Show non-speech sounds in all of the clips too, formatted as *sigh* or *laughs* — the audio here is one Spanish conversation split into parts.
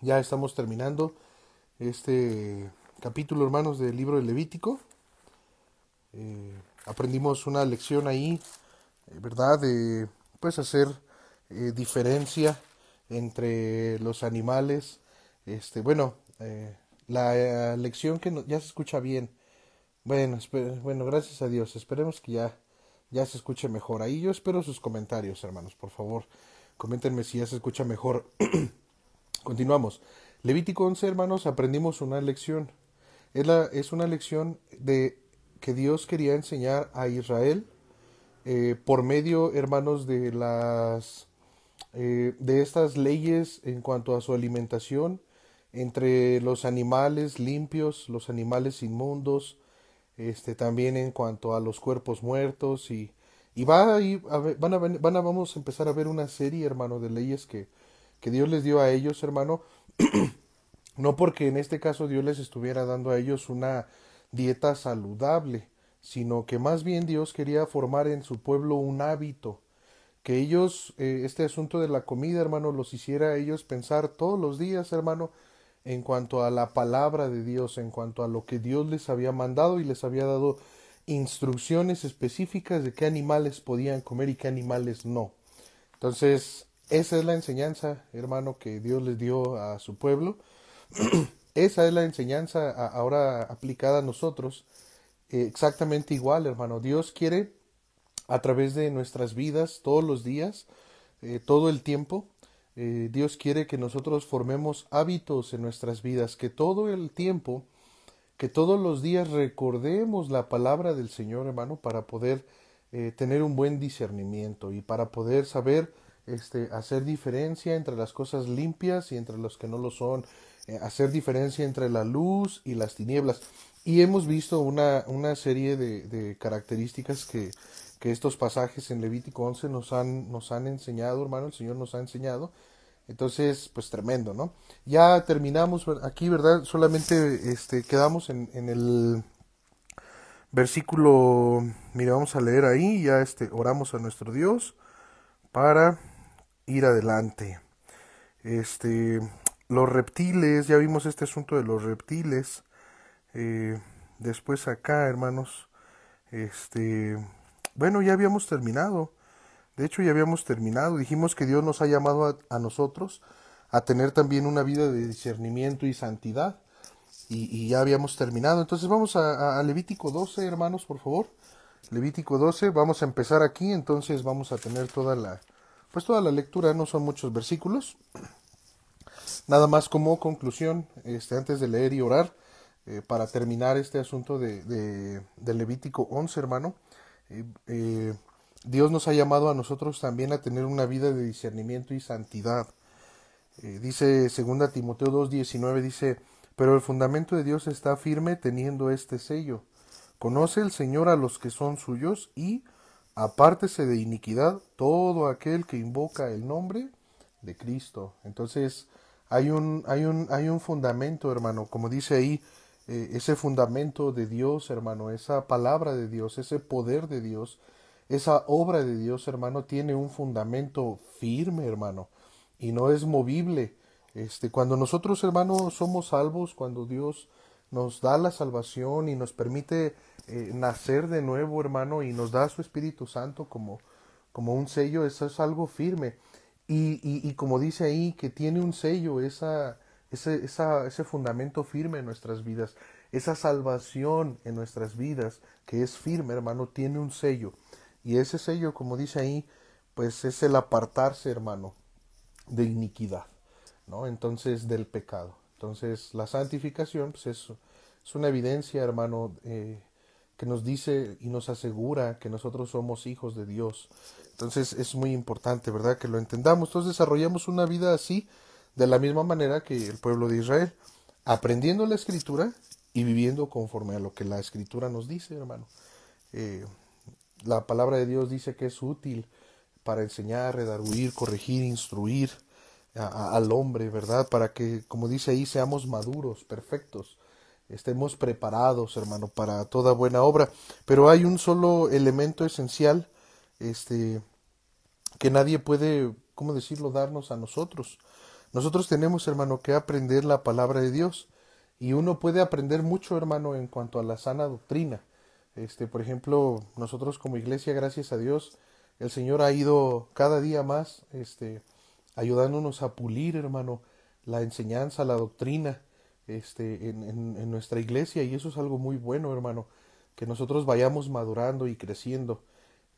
Ya estamos terminando este capítulo, hermanos, del libro de Levítico. Eh, aprendimos una lección ahí, eh, ¿verdad? De pues hacer eh, diferencia entre los animales. Este, bueno, la lección que ya se escucha bien. Bueno, bueno, gracias a Dios. Esperemos que ya, ya se escuche mejor. Ahí yo espero sus comentarios, hermanos, por favor. Coméntenme si ya se escucha mejor. *clears throat* Continuamos. Levítico 11, hermanos, aprendimos una lección. Es, la, es una lección de que Dios quería enseñar a Israel eh, por medio, hermanos, de las eh, de estas leyes en cuanto a su alimentación entre los animales limpios, los animales inmundos, este también en cuanto a los cuerpos muertos y y va a, van a, van a vamos a empezar a ver una serie, hermano, de leyes que que Dios les dio a ellos, hermano, *clears throat* no porque en este caso Dios les estuviera dando a ellos una dieta saludable, sino que más bien Dios quería formar en su pueblo un hábito, que ellos, eh, este asunto de la comida, hermano, los hiciera a ellos pensar todos los días, hermano, en cuanto a la palabra de Dios, en cuanto a lo que Dios les había mandado y les había dado instrucciones específicas de qué animales podían comer y qué animales no. Entonces, esa es la enseñanza, hermano, que Dios les dio a su pueblo. *clears throat* Esa es la enseñanza ahora aplicada a nosotros. Eh, exactamente igual, hermano. Dios quiere a través de nuestras vidas, todos los días, eh, todo el tiempo, eh, Dios quiere que nosotros formemos hábitos en nuestras vidas, que todo el tiempo, que todos los días recordemos la palabra del Señor, hermano, para poder tener un buen discernimiento y para poder saber este, hacer diferencia entre las cosas limpias y entre los que no lo son, eh, hacer diferencia entre la luz y las tinieblas. Y hemos visto una, una serie de, de características que, que, estos pasajes en Levítico 11 nos han, nos han enseñado, hermano, el Señor nos ha enseñado. Entonces, pues tremendo, ¿no? Ya terminamos aquí, ¿verdad? Solamente este, quedamos en, en el versículo, mira, vamos a leer ahí, ya este, oramos a nuestro Dios para ir adelante. Este, los reptiles, ya vimos este asunto de los reptiles. Eh, después acá, hermanos, este, bueno, ya habíamos terminado. De hecho, ya habíamos terminado. Dijimos que Dios nos ha llamado a, nosotros a tener también una vida de discernimiento y santidad. Y, ya habíamos terminado. Entonces vamos a, Levítico 12, hermanos, por favor. Levítico 12, vamos a empezar aquí, entonces vamos a tener toda la, pues toda la lectura, no son muchos versículos. Nada más como conclusión, este, antes de leer y orar, eh, para terminar este asunto de, Levítico 11, hermano, eh, eh, Dios nos ha llamado a nosotros también a tener una vida de discernimiento y santidad. dice 2 Timoteo 2.19, dice, pero el fundamento de Dios está firme teniendo este sello. Conoce el Señor a los que son suyos y apártese de iniquidad todo aquel que invoca el nombre de Cristo. Entonces, hay un, hay un, hay un fundamento, hermano, como dice ahí, eh, ese fundamento de Dios, hermano, esa palabra de Dios, ese poder de Dios, esa obra de Dios, hermano, tiene un fundamento firme, hermano, y no es movible. Este, cuando nosotros, hermano, somos salvos, cuando Dios nos da la salvación y nos permite eh, nacer de nuevo, hermano, y nos da su Espíritu Santo como, como un sello, eso es algo firme. Y, y, como dice ahí, que tiene un sello, esa, ese, esa, ese fundamento firme en nuestras vidas, esa salvación en nuestras vidas, que es firme, hermano, tiene un sello. Y ese sello, como dice ahí, pues es el apartarse, hermano, de iniquidad, ¿no? Entonces, del pecado. Entonces, la santificación, pues es, es una evidencia, hermano, eh, que nos dice y nos asegura que nosotros somos hijos de Dios. Entonces, es muy importante, ¿verdad? Que lo entendamos. Entonces, desarrollamos una vida así, de la misma manera que el pueblo de Israel, aprendiendo la escritura y viviendo conforme a lo que la escritura nos dice, hermano. Eh, la palabra de Dios dice que es útil para enseñar, redarguir, corregir, instruir, al hombre, ¿verdad? Para que, como dice ahí, seamos maduros, perfectos, estemos preparados, hermano, para toda buena obra. Pero hay un solo elemento esencial, este, que nadie puede, ¿cómo decirlo?, darnos a nosotros. nosotros tenemos, hermano, que aprender la palabra de Dios. Y uno puede aprender mucho, hermano, en cuanto a la sana doctrina. Este, por ejemplo, nosotros como iglesia, gracias a Dios, el Señor ha ido cada día más, este, ayudándonos a pulir, hermano, la enseñanza, la doctrina, este, en, en nuestra iglesia, y eso es algo muy bueno, hermano, que nosotros vayamos madurando y creciendo.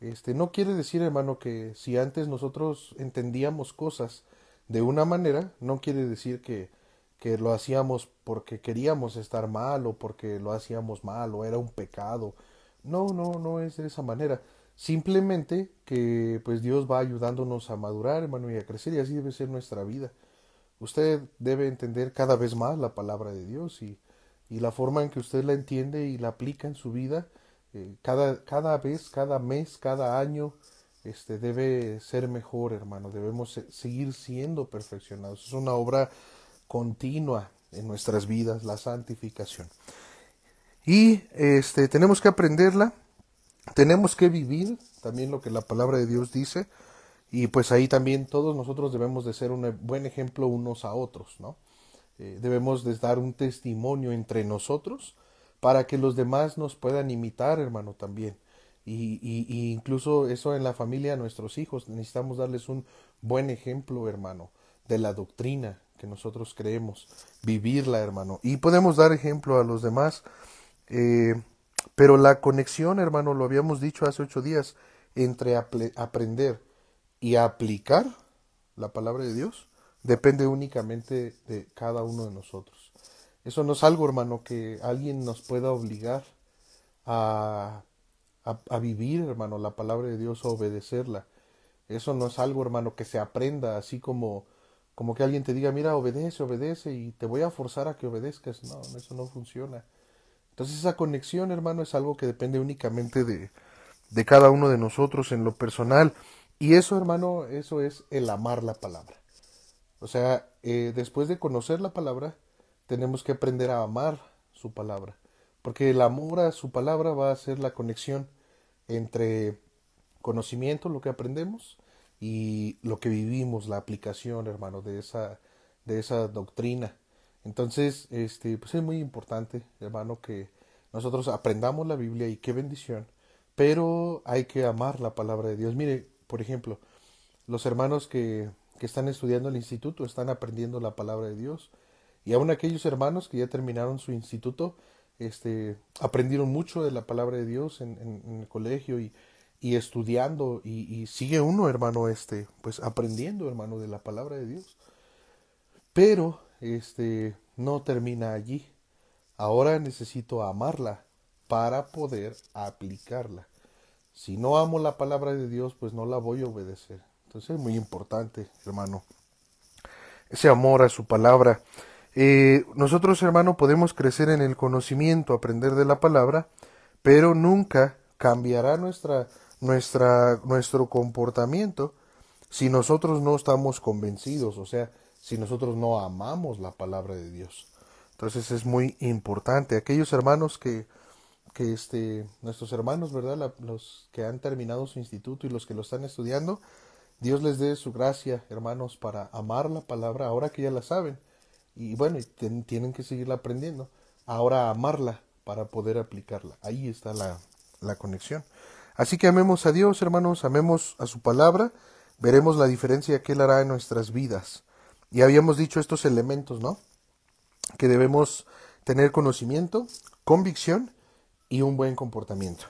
Este, no quiere decir, hermano, que si antes nosotros entendíamos cosas de una manera, no quiere decir que, que lo hacíamos porque queríamos estar mal o porque lo hacíamos mal o era un pecado. No, no, no es de esa manera. Simplemente que pues Dios va ayudándonos a madurar, hermano, y a crecer y así debe ser nuestra vida. Usted debe entender cada vez más la palabra de Dios y, y la forma en que usted la entiende y la aplica en su vida eh, cada, cada vez, cada mes, cada año, este, debe ser mejor, hermano. Debemos seguir siendo perfeccionados. Es una obra continua en nuestras vidas, la santificación. Y este, tenemos que aprenderla, tenemos que vivir también lo que la palabra de Dios dice. Y pues ahí también todos nosotros debemos de ser un buen ejemplo unos a otros, ¿no? Eh, debemos de dar un testimonio entre nosotros para que los demás nos puedan imitar, hermano, también. Y, y, incluso eso en la familia, nuestros hijos, necesitamos darles un buen ejemplo, hermano, de la doctrina que nosotros creemos, vivirla, hermano. Y podemos dar ejemplo a los demás, eh, pero la conexión, hermano, lo habíamos dicho hace ocho días, entre aprender y aplicar la palabra de Dios, depende únicamente de cada uno de nosotros. Eso no es algo, hermano, que alguien nos pueda obligar a, a, vivir, hermano, la palabra de Dios, a obedecerla. Eso no es algo, hermano, que se aprenda así como, como que alguien te diga, mira, obedece, obedece y te voy a forzar a que obedezcas. No, eso no funciona. Entonces esa conexión, hermano, es algo que depende únicamente de, de cada uno de nosotros en lo personal. Y eso, hermano, eso es el amar la palabra. O sea, eh, después de conocer la palabra, tenemos que aprender a amar su palabra, porque el amor a su palabra va a ser la conexión entre conocimiento, lo que aprendemos, y lo que vivimos, la aplicación, hermano, de esa, de esa doctrina. Entonces, este, pues es muy importante, hermano, que nosotros aprendamos la Biblia y qué bendición, pero hay que amar la palabra de Dios. Mire, por ejemplo, los hermanos que, que están estudiando el instituto están aprendiendo la palabra de Dios y aún aquellos hermanos que ya terminaron su instituto, este, aprendieron mucho de la palabra de Dios en, el colegio y, y estudiando y, sigue uno, hermano, este, pues aprendiendo, hermano, de la palabra de Dios. Pero, este, no termina allí. Ahora necesito amarla para poder aplicarla. Si no amo la palabra de Dios, pues no la voy a obedecer. Entonces es muy importante, hermano, ese amor a su palabra. Eh, nosotros, hermano, podemos crecer en el conocimiento, aprender de la palabra, pero nunca cambiará nuestra, nuestra, nuestro comportamiento si nosotros no estamos convencidos, o sea, si nosotros no amamos la palabra de Dios. Entonces es muy importante. Aquellos hermanos que, que este, nuestros hermanos, ¿verdad? los que han terminado su instituto y los que lo están estudiando, Dios les dé su gracia, hermanos, para amar la palabra ahora que ya la saben y bueno, tienen que seguirla aprendiendo. Ahora amarla para poder aplicarla. Ahí está la, la conexión. Así que amemos a Dios, hermanos, amemos a su palabra, veremos la diferencia que Él hará en nuestras vidas. Y habíamos dicho estos elementos, ¿no? Que debemos tener conocimiento, convicción y un buen comportamiento.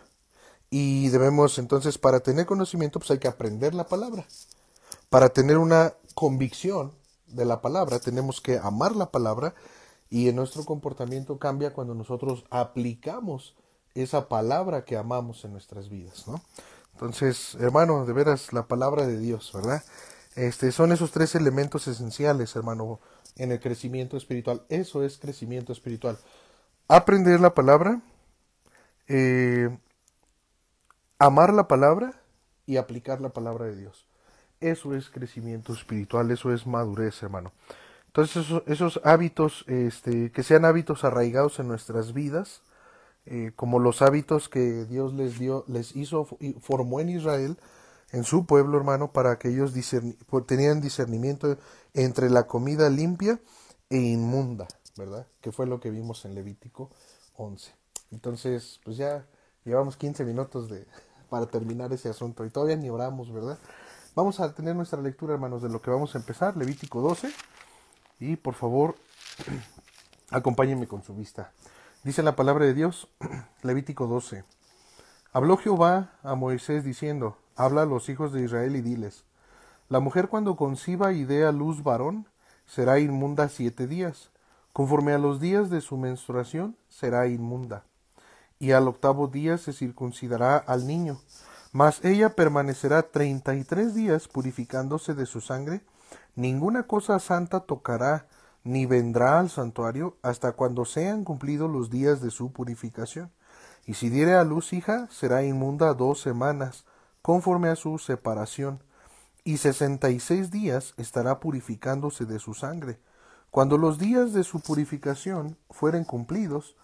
Y debemos entonces, para tener conocimiento, pues hay que aprender la palabra. Para tener una convicción, de la palabra, tenemos que amar la palabra y en nuestro comportamiento cambia cuando nosotros aplicamos esa palabra que amamos en nuestras vidas, ¿no? Entonces, hermano, de veras la palabra de Dios, ¿verdad? Este son esos tres elementos esenciales, hermano, en el crecimiento espiritual. Eso es crecimiento espiritual. Aprender la palabra, eh, amar la palabra y aplicar la palabra de Dios. Eso es crecimiento espiritual, eso es madurez, hermano. Entonces esos, hábitos, este, que sean hábitos arraigados en nuestras vidas, eh, como los hábitos que Dios les dio, les hizo y formó en Israel, en su pueblo, hermano, para que ellos tenían discernimiento entre la comida limpia e inmunda, ¿verdad? Que fue lo que vimos en Levítico 11. Entonces, pues ya llevamos 15 minutos de, *laughs* para terminar ese asunto y todavía ni oramos, ¿verdad? Vamos a tener nuestra lectura, hermanos, de lo que vamos a empezar, Levítico 12. Y por favor, *clears throat* acompáñenme con su vista. Dice la palabra de Dios, *clears throat* Levítico 12. Habló Jehová a Moisés diciendo, Habla a los hijos de Israel y diles, La mujer cuando conciba y dé a luz varón, será inmunda siete días. Conforme a los días de su menstruación, será inmunda. Y al octavo día se circuncidará al niño. Mas ella permanecerá treinta y tres días purificándose de su sangre. Ninguna cosa santa tocará, ni vendrá al santuario hasta cuando sean cumplidos los días de su purificación y si diere a luz hija, será inmunda dos semanas, conforme a su separación, y sesenta y seis días estará purificándose de su sangre. Cuando los días de su purificación fueren cumplidos,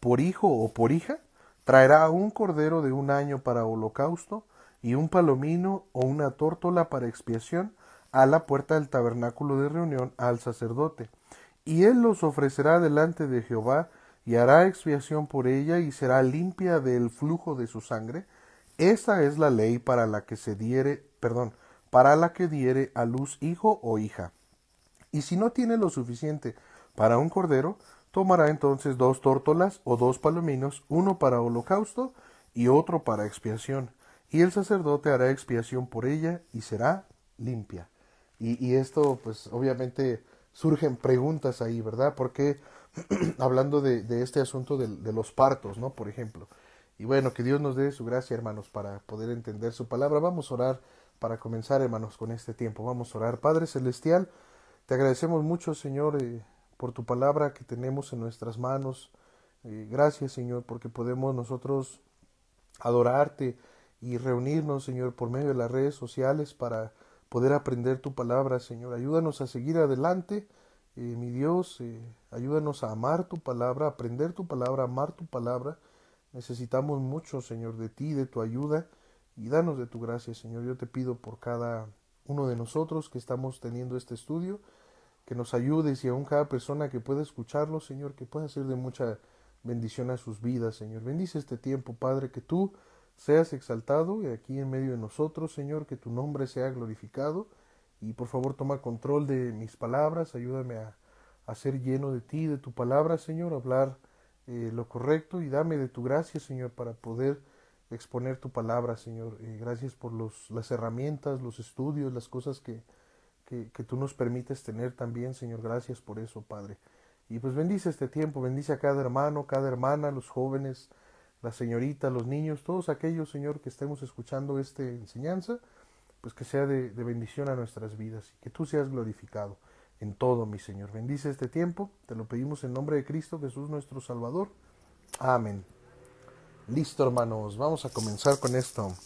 por hijo o por hija, traerá un cordero de un año para holocausto, y un palomino o una tórtola para expiación, a la puerta del tabernáculo de reunión al sacerdote. Y él los ofrecerá delante de Jehová y hará expiación por ella y será limpia del flujo de su sangre. Esta es la ley para la que se diere, perdón, para la que diere a luz hijo o hija. Y si no tiene lo suficiente para un cordero, tomará entonces dos tórtolas o dos palominos, uno para holocausto y otro para expiación. Y el sacerdote hará expiación por ella y será limpia. Y, y esto, pues obviamente surgen preguntas ahí, ¿verdad? Porque *clears throat* hablando de, este asunto de, los partos, ¿no? Por ejemplo. Y bueno, que Dios nos dé su gracia, hermanos, para poder entender su palabra. Vamos a orar para comenzar, hermanos, con este tiempo. Vamos a orar. Padre Celestial, te agradecemos mucho, Señor, eh, por tu palabra que tenemos en nuestras manos. Eh, gracias, Señor, porque podemos nosotros adorarte y reunirnos, Señor, por medio de las redes sociales para poder aprender tu palabra, Señor. Ayúdanos a seguir adelante eh, mi Dios, eh, ayúdanos a amar tu palabra, aprender tu palabra, amar tu palabra. Necesitamos mucho, Señor, de ti, de tu ayuda, y danos de tu gracia, Señor. Yo te pido por cada uno de nosotros que estamos teniendo este estudio, que nos ayudes y aún cada persona que pueda escucharlo, Señor, que pueda ser de mucha bendición a sus vidas, Señor. Bendice este tiempo, Padre, que tú seas exaltado y aquí en medio de nosotros, Señor, que tu nombre sea glorificado y por favor toma control de mis palabras, ayúdame a, ser lleno de ti, de tu palabra, Señor, hablar eh, lo correcto y dame de tu gracia, Señor, para poder exponer tu palabra, Señor. Eh, gracias por los, las herramientas, los estudios, las cosas que, que, que, tú nos permites tener también, Señor. Gracias por eso, Padre. Y pues bendice este tiempo, bendice a cada hermano, cada hermana, los jóvenes, las señoritas, los niños, todos aquellos, Señor, que estemos escuchando esta enseñanza pues que sea de, bendición a nuestras vidas y que tú seas glorificado en todo, mi Señor. Bendice este tiempo, te lo pedimos en nombre de Cristo Jesús nuestro Salvador. Amén. Listo, hermanos, vamos a comenzar con esto,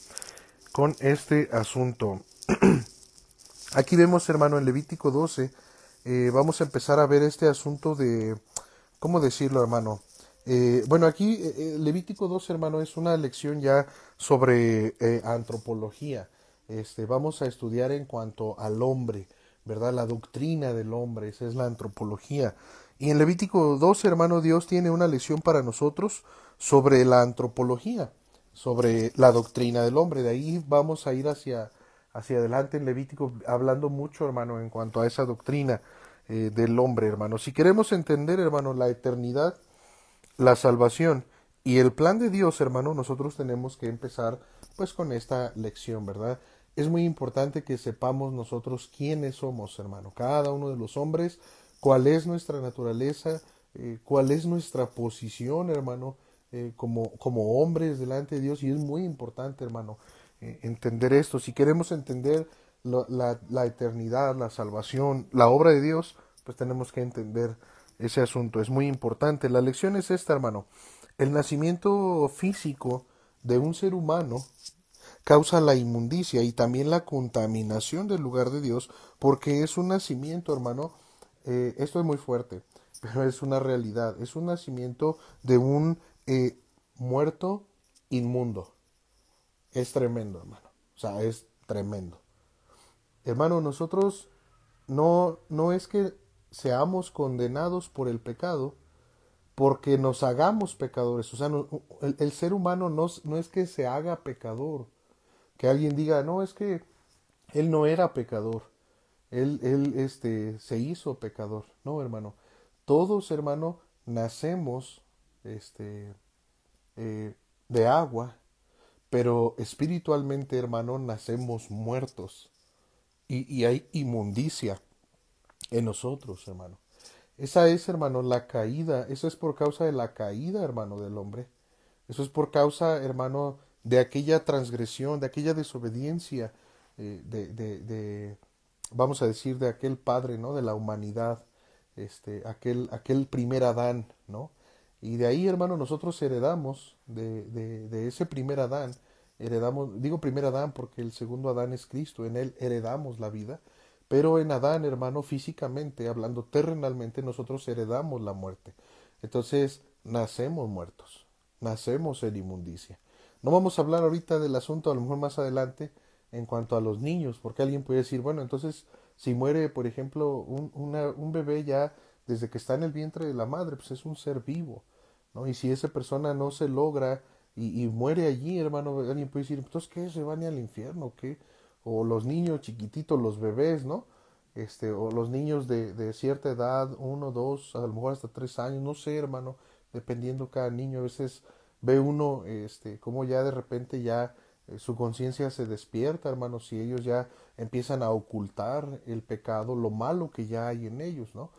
con este asunto. *clears throat* Aquí vemos, hermano, en Levítico 12, eh, vamos a empezar a ver este asunto de, ¿cómo decirlo, hermano? Eh, bueno, aquí eh, Levítico 12, hermano, es una lección ya sobre antropología este, vamos a estudiar en cuanto al hombre, ¿verdad? La doctrina del hombre, esa es la antropología. Y en Levítico 2, hermano, Dios tiene una lección para nosotros sobre la antropología, sobre la doctrina del hombre. De ahí vamos a ir hacia, hacia adelante en Levítico, hablando mucho, hermano, en cuanto a esa doctrina eh, del hombre, hermano. Si queremos entender, hermano, la eternidad, la salvación y el plan de Dios, hermano, nosotros tenemos que empezar pues con esta lección, ¿verdad? es muy importante que sepamos nosotros quiénes somos, hermano, cada uno de los hombres, cuál es nuestra naturaleza, eh, cuál es nuestra posición, hermano, eh, como, como hombres delante de Dios. Y es muy importante, hermano, eh, entender esto. Si queremos entender la, eternidad, la salvación, la obra de Dios, pues tenemos que entender ese asunto. Es muy importante. La lección es esta, hermano. El nacimiento físico de un ser humano causa la inmundicia y también la contaminación del lugar de Dios, porque es un nacimiento, hermano, eh, esto es muy fuerte, *laughs* pero es una realidad, es un nacimiento de un eh, muerto inmundo. Es tremendo, hermano. O sea, es tremendo. Hermano, nosotros no, no es que seamos condenados por el pecado, porque nos hagamos pecadores. O sea, el, ser humano no, no, es que se haga pecador. Que alguien diga, no, es que él no era pecador. Él, él este, se hizo pecador. No, hermano. Todos, hermano, nacemos este, eh, de agua, pero espiritualmente, hermano, nacemos muertos. Y, hay inmundicia en nosotros, hermano. Esa es, hermano, la caída. Eso es por causa de la caída, hermano, del hombre. Eso es por causa, hermano, de aquella transgresión, de aquella desobediencia, eh, de, de, de, vamos a decir, de aquel padre, ¿no? De la humanidad, este, aquel, aquel primer Adán, ¿no? Y de ahí, hermano, nosotros heredamos de, de, de ese primer Adán, heredamos, digo primer Adán porque el segundo Adán es Cristo, en él heredamos la vida, pero en Adán, hermano, físicamente, hablando terrenalmente, nosotros heredamos la muerte. Entonces, nacemos muertos, nacemos en inmundicia. No vamos a hablar ahorita del asunto, a lo mejor más adelante, en cuanto a los niños, porque alguien puede decir, bueno, entonces, si muere, por ejemplo, un, un bebé ya desde que está en el vientre de la madre, pues es un ser vivo, Y si esa persona no se logra y, muere allí, hermano, alguien puede decir, entonces, ¿qué? ¿Se van al infierno? ¿Qué? o los niños chiquititos, los bebés, ¿no? Este, o los niños de, cierta edad, uno, dos, a lo mejor hasta tres años, no sé, hermano, dependiendo cada niño, a veces ve uno, este, como ya de repente ya eh, su conciencia se despierta, hermano, si ellos ya empiezan a ocultar el pecado, lo malo que ya hay en ellos, ¿no?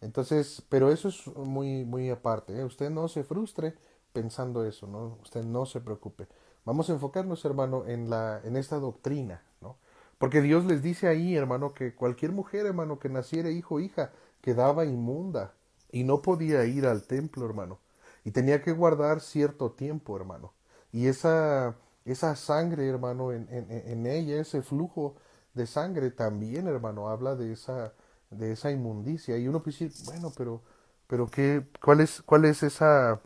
Entonces, pero eso es muy, muy aparte, ¿eh? usted no se frustre pensando eso, ¿no? Usted no se preocupe. Vamos a enfocarnos, hermano, en, la, en esta doctrina, ¿no? Porque Dios les dice ahí, hermano, que cualquier mujer, hermano, que naciera hijo o hija, quedaba inmunda y no podía ir al templo, hermano. Y tenía que guardar cierto tiempo, hermano. Y esa, esa sangre, hermano, en, en, en ella, ese flujo de sangre también, hermano, habla de esa, de esa inmundicia. Y uno puede decir, bueno, pero, pero qué, cuál es, cuál es esa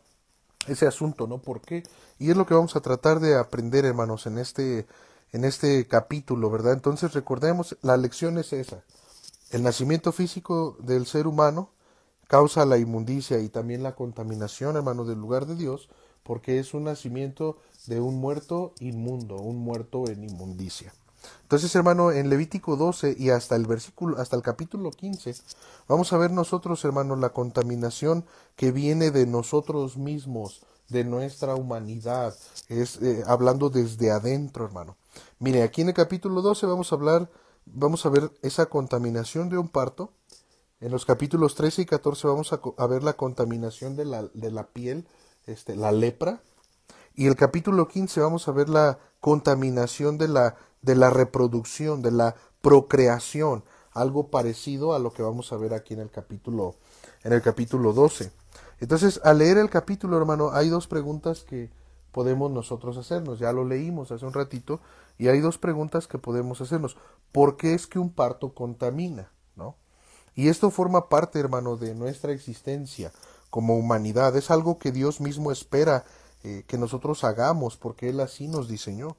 ese asunto, ¿no? ¿Por qué? Y es lo que vamos a tratar de aprender, hermanos, en este, en este capítulo, ¿verdad? Entonces recordemos, la lección es esa. El nacimiento físico del ser humano causa la inmundicia y también la contaminación, hermano, del lugar de Dios, porque es un nacimiento de un muerto inmundo, un muerto en inmundicia. Entonces, hermano, en Levítico 12 y hasta el versículo, hasta el capítulo 15, vamos a ver nosotros, hermano, la contaminación que viene de nosotros mismos, de nuestra humanidad, es eh, hablando desde adentro, hermano. Mire, aquí en el capítulo 12 vamos a hablar, vamos a ver esa contaminación de un parto. En los capítulos 13 y 14 vamos a, a ver la contaminación de la, de la piel, este, la lepra. Y el capítulo 15 vamos a ver la contaminación de la de la reproducción, de la procreación, algo parecido a lo que vamos a ver aquí en el capítulo en el capítulo 12. Entonces, al leer el capítulo, hermano, hay dos preguntas que podemos nosotros hacernos. Ya lo leímos hace un ratito y hay dos preguntas que podemos hacernos. ¿Por qué es que un parto contamina, no? Y esto forma parte, hermano, de nuestra existencia como humanidad. Es algo que Dios mismo espera eh, que nosotros hagamos porque Él así nos diseñó.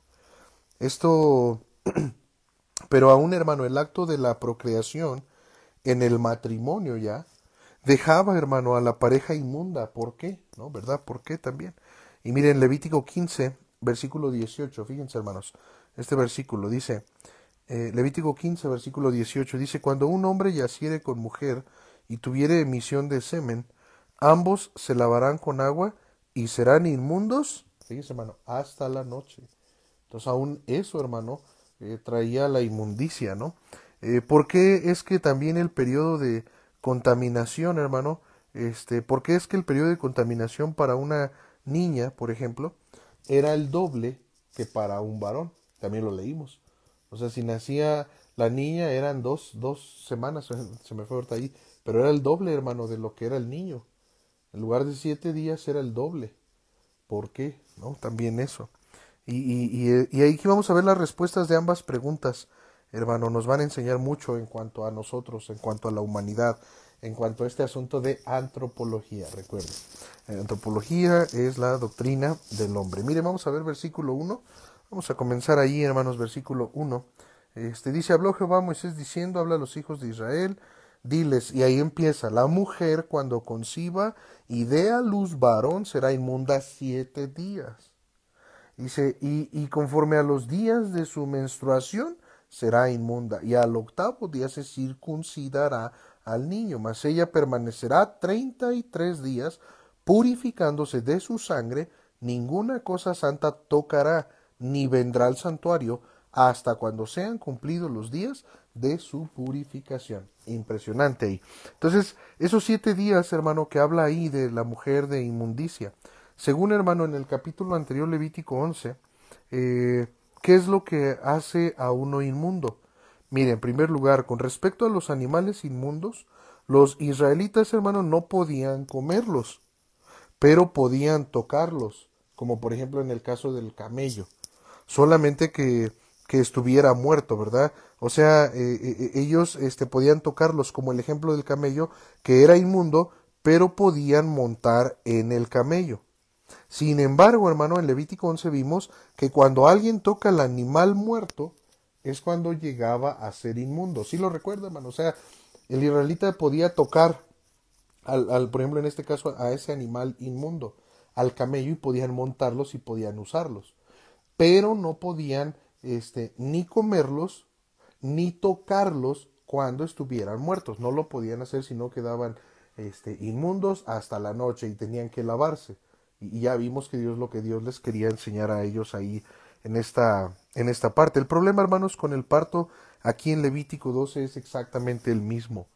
Esto, *clears throat* pero aún hermano, el acto de la procreación en el matrimonio ya dejaba, hermano, a la pareja inmunda. ¿Por qué? ¿No? ¿Verdad? ¿Por qué también? Y miren, Levítico 15, versículo 18, fíjense, hermanos, este versículo dice, eh, Levítico 15, versículo 18, dice, cuando un hombre yaciere con mujer y tuviere emisión de semen, ambos se lavarán con agua y serán inmundos, fíjense, hermano, hasta la noche. Entonces aún eso, hermano, eh, traía la inmundicia, ¿no? Eh, ¿Por qué es que también el periodo de contaminación, hermano, este, por qué es que el periodo de contaminación para una niña, por ejemplo, era el doble que para un varón? También lo leímos. O sea, si nacía la niña eran dos, dos semanas, se me fue ahorita ahí, pero era el doble, hermano, de lo que era el niño. En lugar de siete días era el doble. ¿Por qué? ¿No? También eso. Y, aquí vamos a ver las respuestas de ambas preguntas, hermano. Nos van a enseñar mucho en cuanto a nosotros, en cuanto a la humanidad, en cuanto a este asunto de antropología. Recuerden, antropología es la doctrina del hombre. Mire, vamos a ver versículo 1. Vamos a comenzar ahí, hermanos, versículo 1. Este, dice, habló Jehová a Moisés diciendo, habla a los hijos de Israel, diles, y ahí empieza, la mujer cuando conciba y dé a luz varón será inmunda siete días. Dice, y, y conforme a los días de su menstruación será inmunda, y al octavo día se circuncidará al niño, mas ella permanecerá treinta y tres días purificándose de su sangre, ninguna cosa santa tocará, ni vendrá al santuario, hasta cuando sean cumplidos los días de su purificación. Impresionante ahí. Entonces, esos siete días, hermano, que habla ahí de la mujer de inmundicia. Según, hermano, en el capítulo anterior, Levítico 11, eh, ¿qué es lo que hace a uno inmundo? Mire, en primer lugar, con respecto a los animales inmundos, los israelitas, hermano, no podían comerlos, pero podían tocarlos, como por ejemplo en el caso del camello. Solamente que que estuviera muerto, ¿verdad? O sea, eh, eh, ellos este, podían tocarlos como el ejemplo del camello, que era inmundo, pero podían montar en el camello. Sin embargo, hermano, en Levítico 11 vimos que cuando alguien toca al animal muerto, es cuando llegaba a ser inmundo. ¿Sí lo recuerda, hermano? O sea, el israelita podía tocar, al, al, por ejemplo, en este caso, a ese animal inmundo, al camello, y podían montarlos y podían usarlos. Pero no podían este, ni comerlos, ni tocarlos cuando estuvieran muertos. No lo podían hacer si no quedaban este, inmundos hasta la noche y tenían que lavarse. Y, ya vimos que Dios lo que Dios les quería enseñar a ellos ahí en esta, en esta parte. El problema, hermanos, con el parto aquí en Levítico 12 es exactamente el mismo.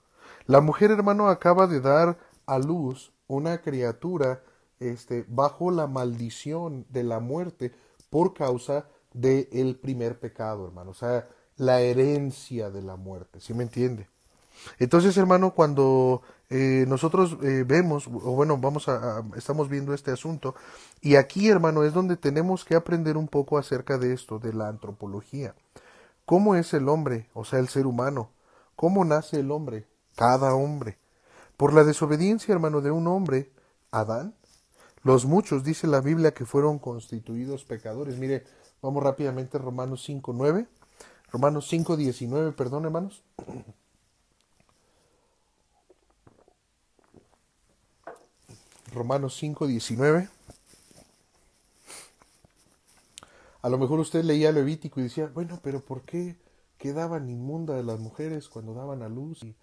La mujer, hermano, acaba de dar a luz una criatura este, bajo la maldición de la muerte por causa del el primer pecado, hermano. O sea, la herencia de la muerte. ¿Sí me entiende? Entonces, hermano, cuando eh, nosotros eh, vemos, o bueno, vamos a, estamos viendo este asunto, y aquí, hermano, es donde tenemos que aprender un poco acerca de esto, de la antropología. ¿Cómo es el hombre, o sea, el ser humano? ¿Cómo nace el hombre? Cada hombre. Por la desobediencia, hermano, de un hombre, Adán, los muchos, dice la Biblia, que fueron constituidos pecadores. Mire, Vamos rápidamente a Romanos 5, 9. Romanos 5, 19, perdón, hermanos. Romanos 5, 19. A lo mejor usted leía Levítico y decía, bueno, pero ¿por qué quedaban inmundas las mujeres cuando daban a luz? ¿Y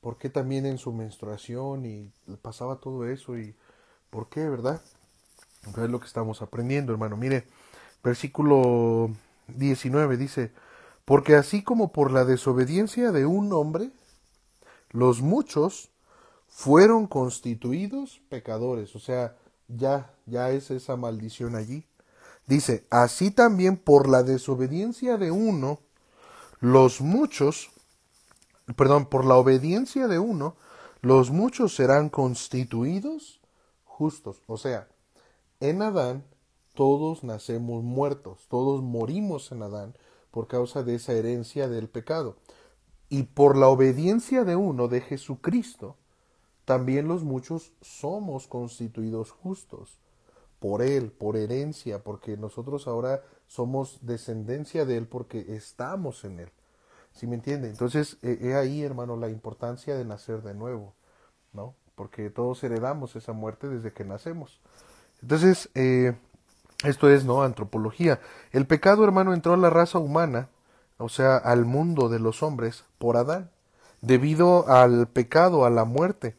por qué también en su menstruación? Y pasaba todo eso. ¿Y por qué, verdad? Es lo que estamos aprendiendo, hermano. Mire, versículo 19 dice, porque así como por la desobediencia de un hombre, los muchos fueron constituidos pecadores, o sea, ya, ya es esa maldición allí. Dice, así también por la desobediencia de uno, los muchos, perdón, por la obediencia de uno, los muchos serán constituidos justos. O sea, en Adán todos nacemos muertos, todos morimos en Adán por causa de esa herencia del pecado. Y por la obediencia de uno, de Jesucristo, también los muchos somos constituidos justos por Él, por herencia, porque nosotros ahora somos descendencia de Él porque estamos en Él. ¿Sí me entiende? Entonces, he ahí, hermano, la importancia de nacer de nuevo, ¿no? Porque todos heredamos esa muerte desde que nacemos. Entonces, eh, esto es, ¿no? Antropología. El pecado, hermano, entró a la raza humana, o sea, al mundo de los hombres, por Adán, debido al pecado, a la muerte.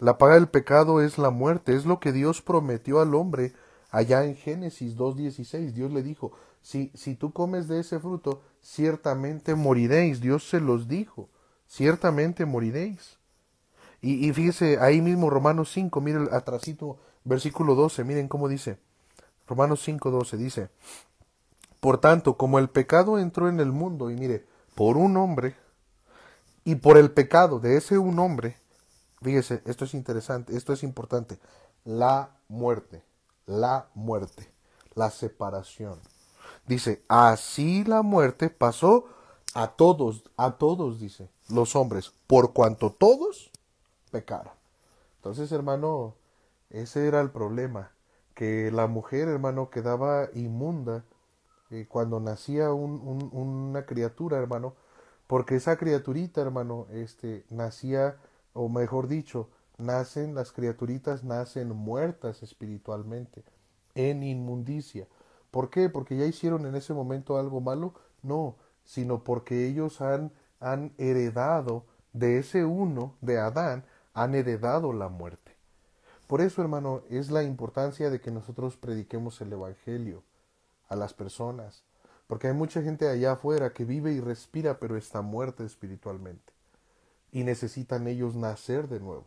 La paga del pecado es la muerte, es lo que Dios prometió al hombre allá en Génesis 2.16. Dios le dijo, si, si tú comes de ese fruto, ciertamente moriréis. Dios se los dijo, ciertamente moriréis. Y, y fíjese, ahí mismo Romanos 5, mire atrasito, versículo 12, miren cómo dice. Romanos 5:12 dice, Por tanto, como el pecado entró en el mundo, y mire, por un hombre, y por el pecado de ese un hombre, fíjese, esto es interesante, esto es importante, la muerte, la muerte, la separación. Dice, así la muerte pasó a todos, a todos, dice, los hombres, por cuanto todos pecaron. Entonces, hermano, ese era el problema que la mujer, hermano, quedaba inmunda eh, cuando nacía una criatura, hermano, porque esa criaturita, hermano, este, nacía, o mejor dicho, nacen, las criaturitas nacen muertas espiritualmente, en inmundicia. ¿Por qué? Porque ya hicieron en ese momento algo malo. No, sino porque ellos han, han heredado de ese uno, de Adán, han heredado la muerte. Por eso, hermano, es la importancia de que nosotros prediquemos el Evangelio a las personas, porque hay mucha gente allá afuera que vive y respira, pero está muerta espiritualmente. Y necesitan ellos nacer de nuevo,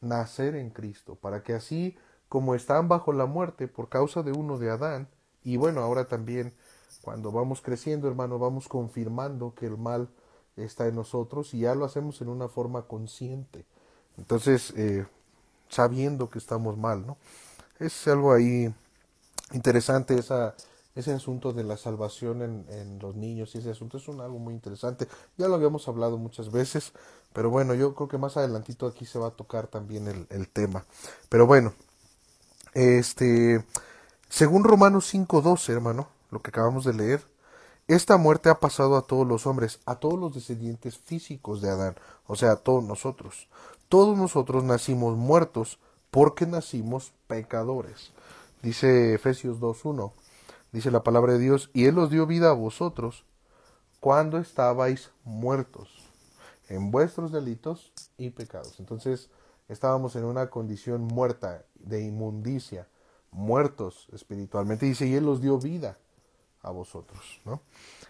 nacer en Cristo, para que así como están bajo la muerte por causa de uno de Adán, y bueno, ahora también cuando vamos creciendo, hermano, vamos confirmando que el mal está en nosotros y ya lo hacemos en una forma consciente. Entonces, eh, sabiendo que estamos mal, ¿no? Es algo ahí interesante esa, ese asunto de la salvación en, en, los niños y ese asunto es un algo muy interesante. Ya lo habíamos hablado muchas veces, pero bueno, yo creo que más adelantito aquí se va a tocar también el, el tema. Pero bueno, este, según Romanos 5.12, hermano, lo que acabamos de leer, esta muerte ha pasado a todos los hombres, a todos los descendientes físicos de Adán, o sea, a todos nosotros. Todos nosotros nacimos muertos porque nacimos pecadores. Dice Efesios 2.1, dice la palabra de Dios, y Él os dio vida a vosotros cuando estabais muertos en vuestros delitos y pecados. Entonces, estábamos en una condición muerta, de inmundicia, muertos espiritualmente. Dice, y Él los dio vida a vosotros, ¿no?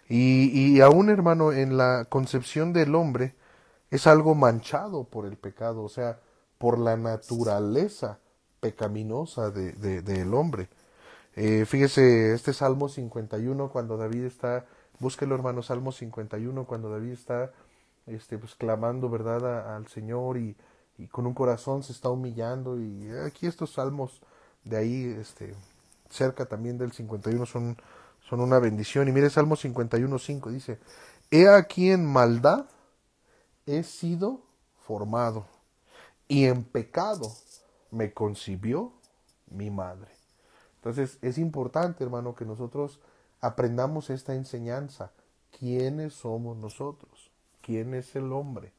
Y, y aún, hermano, en la concepción del hombre es algo manchado por el pecado, o sea, por la naturaleza pecaminosa de, de, del hombre. Eh, fíjese, este Salmo 51, cuando David está, búsquelo hermano, Salmo 51, cuando David está este, pues, clamando, ¿verdad?, al Señor y, con un corazón se está humillando. Y aquí estos salmos de ahí, este, cerca también del 51, son son una bendición. Y mire Salmo 51.5 dice, He aquí en maldad he sido formado y en pecado me concibió mi madre. Entonces es importante, hermano, que nosotros aprendamos esta enseñanza. ¿Quiénes somos nosotros? ¿Quién es el hombre?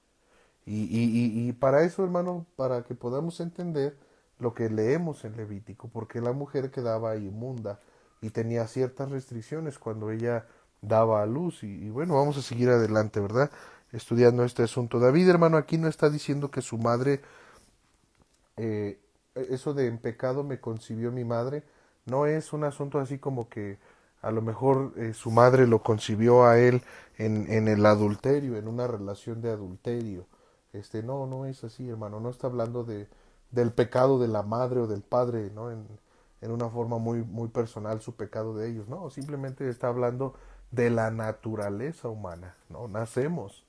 Y, y, y, para eso, hermano, para que podamos entender lo que leemos en Levítico, porque la mujer quedaba inmunda y tenía ciertas restricciones cuando ella daba a luz. Y, bueno, vamos a seguir adelante, ¿verdad? Estudiando este asunto. David, hermano, aquí no está diciendo que su madre, eh, eso de en pecado me concibió mi madre, no es un asunto así como que a lo mejor eh, su madre lo concibió a él en, en el adulterio, en una relación de adulterio. Este, no, no es así, hermano, no está hablando de, del pecado de la madre o del padre, ¿no? En, en una forma muy, muy personal su pecado de ellos, no, simplemente está hablando de la naturaleza humana, ¿no? Nacemos,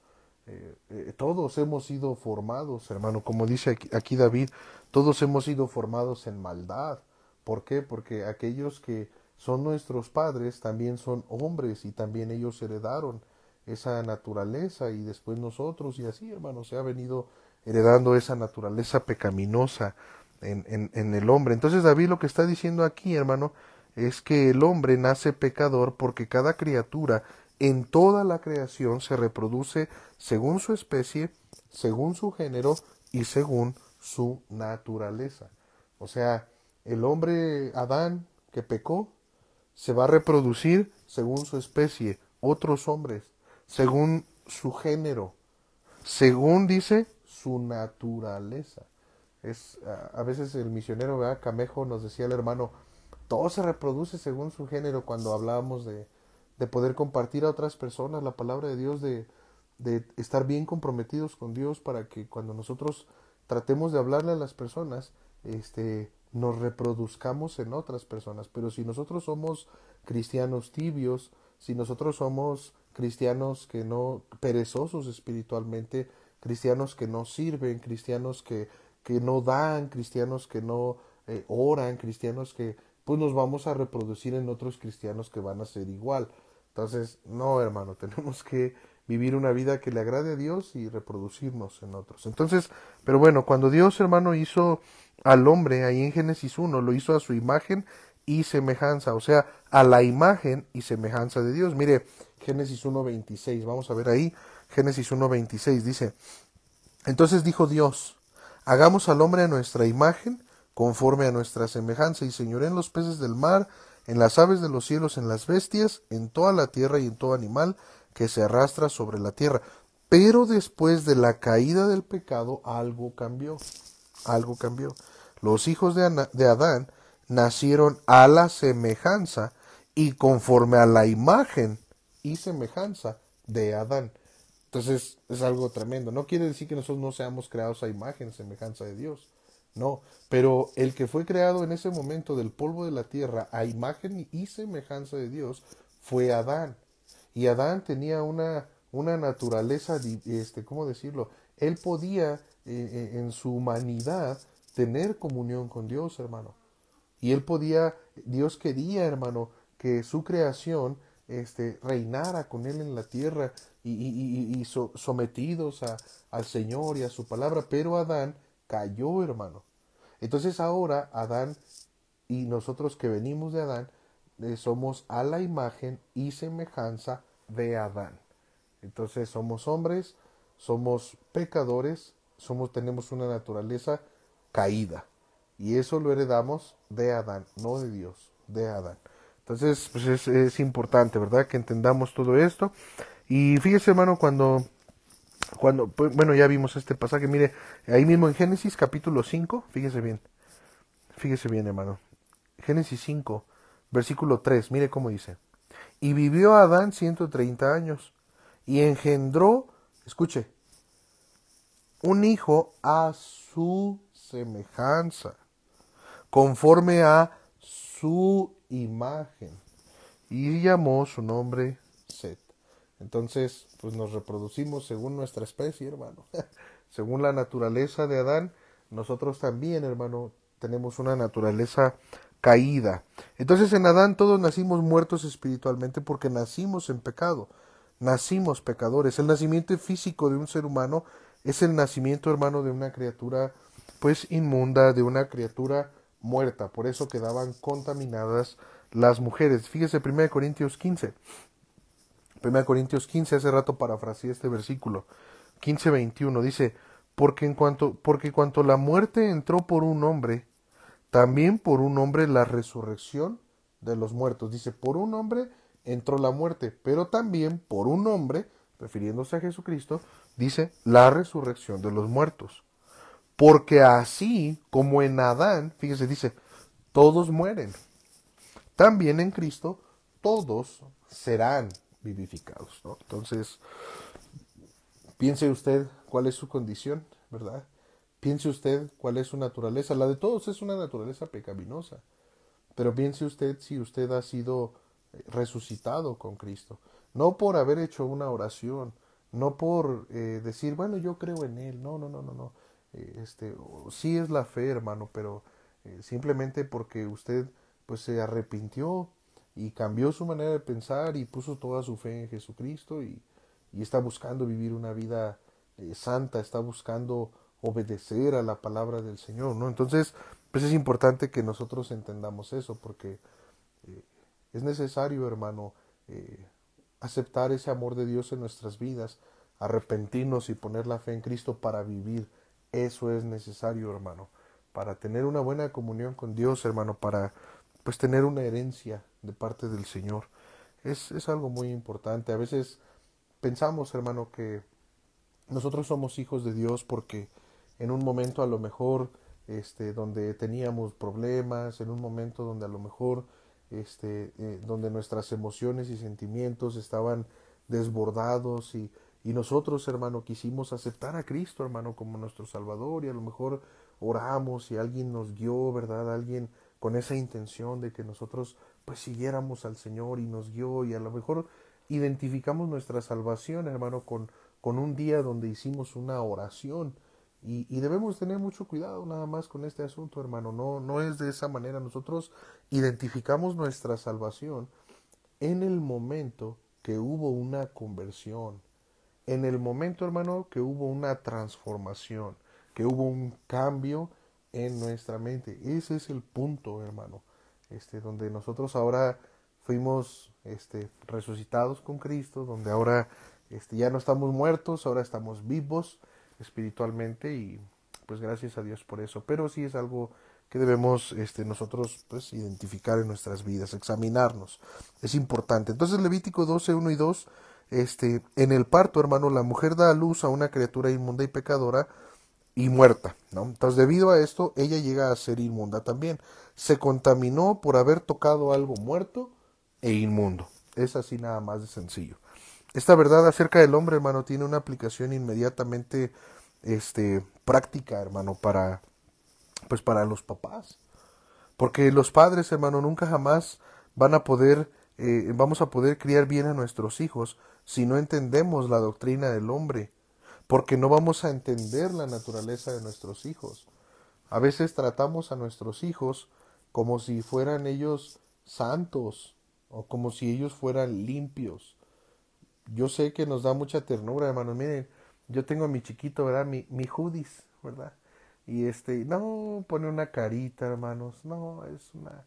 eh, eh, todos hemos sido formados, hermano, como dice aquí, aquí, David, todos hemos sido formados en maldad. ¿Por qué? Porque aquellos que son nuestros padres también son hombres y también ellos heredaron esa naturaleza y después nosotros y así, hermano, se ha venido heredando esa naturaleza pecaminosa en, en, el hombre. Entonces David lo que está diciendo aquí, hermano, es que el hombre nace pecador porque cada criatura en toda la creación se reproduce según su especie, según su género y según su naturaleza. O sea, el hombre Adán que pecó se va a reproducir según su especie, otros hombres, según su género, según dice su naturaleza es a, veces el misionero. Camejo nos decía el hermano todo se reproduce según su género cuando hablábamos de, de poder compartir a otras personas la palabra de Dios de, de estar bien comprometidos con Dios para que cuando nosotros tratemos de hablarle a las personas este nos reproduzcamos en otras personas pero si nosotros somos cristianos tibios si nosotros somos cristianos que no perezosos espiritualmente cristianos que no sirven cristianos que que no dan, cristianos que no eh, oran, cristianos que pues nos vamos a reproducir en otros cristianos que van a ser igual. Entonces, no, hermano, *laughs* tenemos que vivir una vida que le agrade a Dios y reproducirnos en otros. Entonces, pero bueno, cuando Dios, hermano, hizo al hombre ahí en Génesis 1, lo hizo a su imagen y semejanza, o sea, a la imagen y semejanza de Dios. Mire, Génesis 1.26, vamos a ver ahí, Génesis 1.26 dice, entonces dijo Dios, hagamos al hombre a nuestra imagen, conforme a nuestra semejanza, y señoré en los peces del mar, en las aves de los cielos, en las bestias, en toda la tierra y en todo animal que se arrastra sobre la tierra. Pero después de la caída del pecado, algo cambió. Algo cambió. Los hijos de, de Adán nacieron a la semejanza y conforme a la imagen y semejanza de Adán. Entonces es algo tremendo. No quiere decir que nosotros no seamos creados a imagen semejanza de Dios. No, pero el que fue creado en ese momento del polvo de la tierra a imagen y semejanza de Dios fue Adán. Y Adán tenía una, una naturaleza, este, ¿cómo decirlo? Él podía eh, eh, en su humanidad tener comunión con Dios, hermano. Y él podía, Dios quería, hermano, que su creación este, reinara con él en la tierra y, y, sometidos a, al Señor y a su palabra, pero Adán cayó, hermano. Entonces ahora Adán y nosotros que venimos de Adán, eh, somos a la imagen y semejanza de Adán. Entonces somos hombres, somos pecadores, somos, tenemos una naturaleza caída. Y eso lo heredamos de Adán, no de Dios, de Adán. Entonces, pues es, importante, ¿verdad? Que entendamos todo esto. Y fíjese, hermano, cuando cuando, pues, bueno, ya vimos este pasaje, mire, ahí mismo en Génesis capítulo 5, fíjese bien, fíjese bien, hermano. Génesis 5, versículo 3, mire cómo dice. Y vivió Adán 130 años y engendró, escuche, un hijo a su semejanza, conforme a su imagen, y llamó su nombre Set. Entonces, pues nos reproducimos según nuestra especie, hermano. *laughs* según la naturaleza de Adán, nosotros también, hermano, tenemos una naturaleza caída. Entonces en Adán todos nacimos muertos espiritualmente porque nacimos en pecado, nacimos pecadores. El nacimiento físico de un ser humano es el nacimiento, hermano, de una criatura pues inmunda, de una criatura muerta. Por eso quedaban contaminadas las mujeres. Fíjese 1 Corintios 15. 1 Corintios 15, hace rato parafraseé este versículo, 15, 21, dice, porque en cuanto, porque cuanto la muerte entró por un hombre, también por un hombre la resurrección de los muertos. Dice, por un hombre entró la muerte, pero también por un hombre, refiriéndose a Jesucristo, dice, la resurrección de los muertos. Porque así como en Adán, fíjese, dice, todos mueren. También en Cristo todos serán vivificados. Entonces, piense usted cuál es su condición, ¿verdad? Piense usted cuál es su naturaleza. La de todos es una naturaleza pecaminosa. Pero piense usted si usted ha sido resucitado con Cristo. No por haber hecho una oración, no por eh, decir, bueno, yo creo en Él. No, no, no, no, no. Eh, este, sí es la fe, hermano, pero simplemente porque usted pues se arrepintió y cambió su manera de pensar y puso toda su fe en Jesucristo y, está buscando vivir una vida eh, santa, está buscando obedecer a la palabra del Señor, ¿no? Entonces, pues es importante que nosotros entendamos eso, porque eh, es necesario, hermano, eh, aceptar ese amor de Dios en nuestras vidas, arrepentirnos y poner la fe en Cristo para vivir. Eso es necesario, hermano, para tener una buena comunión con Dios, hermano, para pues tener una herencia de parte del Señor. Es, es algo muy importante. A veces pensamos, hermano, que nosotros somos hijos de Dios porque en un momento a lo mejor este donde teníamos problemas, en un momento donde a lo mejor este eh, donde nuestras emociones y sentimientos estaban desbordados y, y nosotros, hermano, quisimos aceptar a Cristo, hermano, como nuestro Salvador y a lo mejor oramos y alguien nos guió, ¿verdad? Alguien con esa intención de que nosotros pues siguiéramos al Señor y nos guió y a lo mejor identificamos nuestra salvación, hermano, con, con un día donde hicimos una oración y, debemos tener mucho cuidado nada más con este asunto, hermano. No, no es de esa manera. Nosotros identificamos nuestra salvación en el momento que hubo una conversión, en el momento, hermano, que hubo una transformación, que hubo un cambio en nuestra mente. Ese es el punto, hermano. este, donde nosotros ahora fuimos este, resucitados con Cristo, donde ahora este, ya no estamos muertos, ahora estamos vivos espiritualmente y pues gracias a Dios por eso. Pero sí es algo que debemos este, nosotros pues, identificar en nuestras vidas, examinarnos. Es importante. Entonces Levítico 12, 1 y 2, este, en el parto, hermano, la mujer da a luz a una criatura inmunda y pecadora y muerta. ¿no? Entonces debido a esto, ella llega a ser inmunda también. Se contaminó por haber tocado algo muerto e inmundo. Es así nada más de sencillo. Esta verdad acerca del hombre, hermano, tiene una aplicación inmediatamente este, práctica, hermano, para, pues para los papás. Porque los padres, hermano, nunca jamás van a poder, eh, vamos a poder criar bien a nuestros hijos si no entendemos la doctrina del hombre. Porque no vamos a entender la naturaleza de nuestros hijos. A veces tratamos a nuestros hijos como si fueran ellos santos o como si ellos fueran limpios yo sé que nos da mucha ternura, hermano. Miren, yo tengo a mi chiquito, ¿verdad? Mi, mi Judis, ¿verdad? Y este, no, pone una carita, hermanos. No, es una,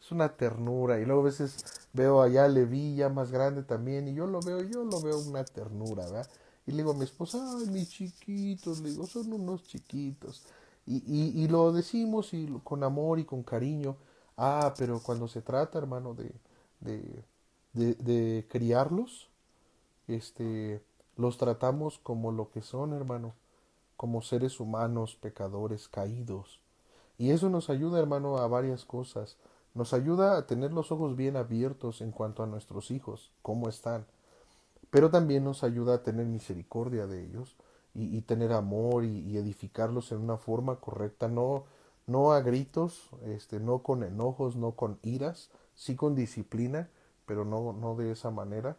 es una ternura. Y luego a veces veo allá a Levi ya más grande también. Y yo lo veo, yo lo veo una ternura, ¿verdad? Y le digo a mi esposa, ay, mis chiquitos, le digo, son unos chiquitos. Y, y, y lo decimos y con amor y con cariño. Ah, pero cuando se trata, hermano, de, de, de, de criarlos, este, los tratamos como lo que son, hermano, como seres humanos, pecadores, caídos. Y eso nos ayuda, hermano, a varias cosas. Nos ayuda a tener los ojos bien abiertos en cuanto a nuestros hijos, cómo están. Pero también nos ayuda a tener misericordia de ellos y, tener amor y, edificarlos en una forma correcta, no, no a gritos, este, no con enojos, no con iras, sí con disciplina, pero no, no de esa manera.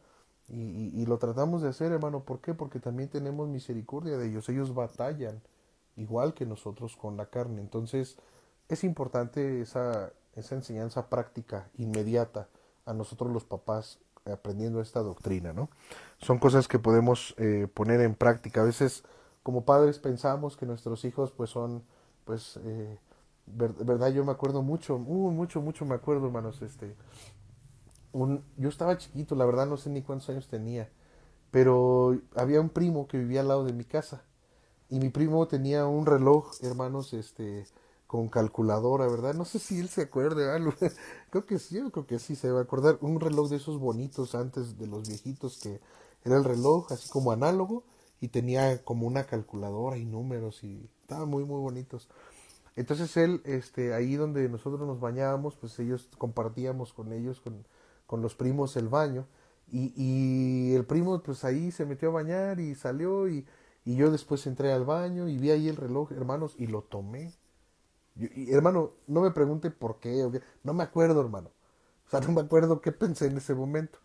Y, lo tratamos de hacer, hermano. ¿Por qué? Porque también tenemos misericordia de ellos. Ellos batallan igual que nosotros con la carne. Entonces es importante esa, esa enseñanza práctica, inmediata, a nosotros los papás aprendiendo esta doctrina, ¿no? Son cosas que podemos eh, poner en práctica. A veces como padres pensamos que nuestros hijos pues son, pues, eh, verdad, yo me acuerdo mucho, uh, mucho, mucho me acuerdo, hermanos, este, yo estaba chiquito, la verdad no sé ni cuántos años tenía, pero había un primo que vivía al lado de mi casa y mi primo tenía un reloj, hermanos, este, con calculadora, ¿verdad? No sé si él se acuerde, *laughs* algo. creo que sí, creo que sí se va a acordar, un reloj de esos bonitos antes de los viejitos que era el reloj así como análogo y tenía como una calculadora y números y estaban muy muy bonitos. Entonces él, este, ahí donde nosotros nos bañábamos, pues ellos compartíamos con ellos, con, con los primos el baño y, y, el primo pues ahí se metió a bañar y salió y, y, yo después entré al baño y vi ahí el reloj, hermanos, y lo tomé. y, hermano, no me pregunte por qué, no me acuerdo, hermano. O sea, no me acuerdo qué pensé en ese momento.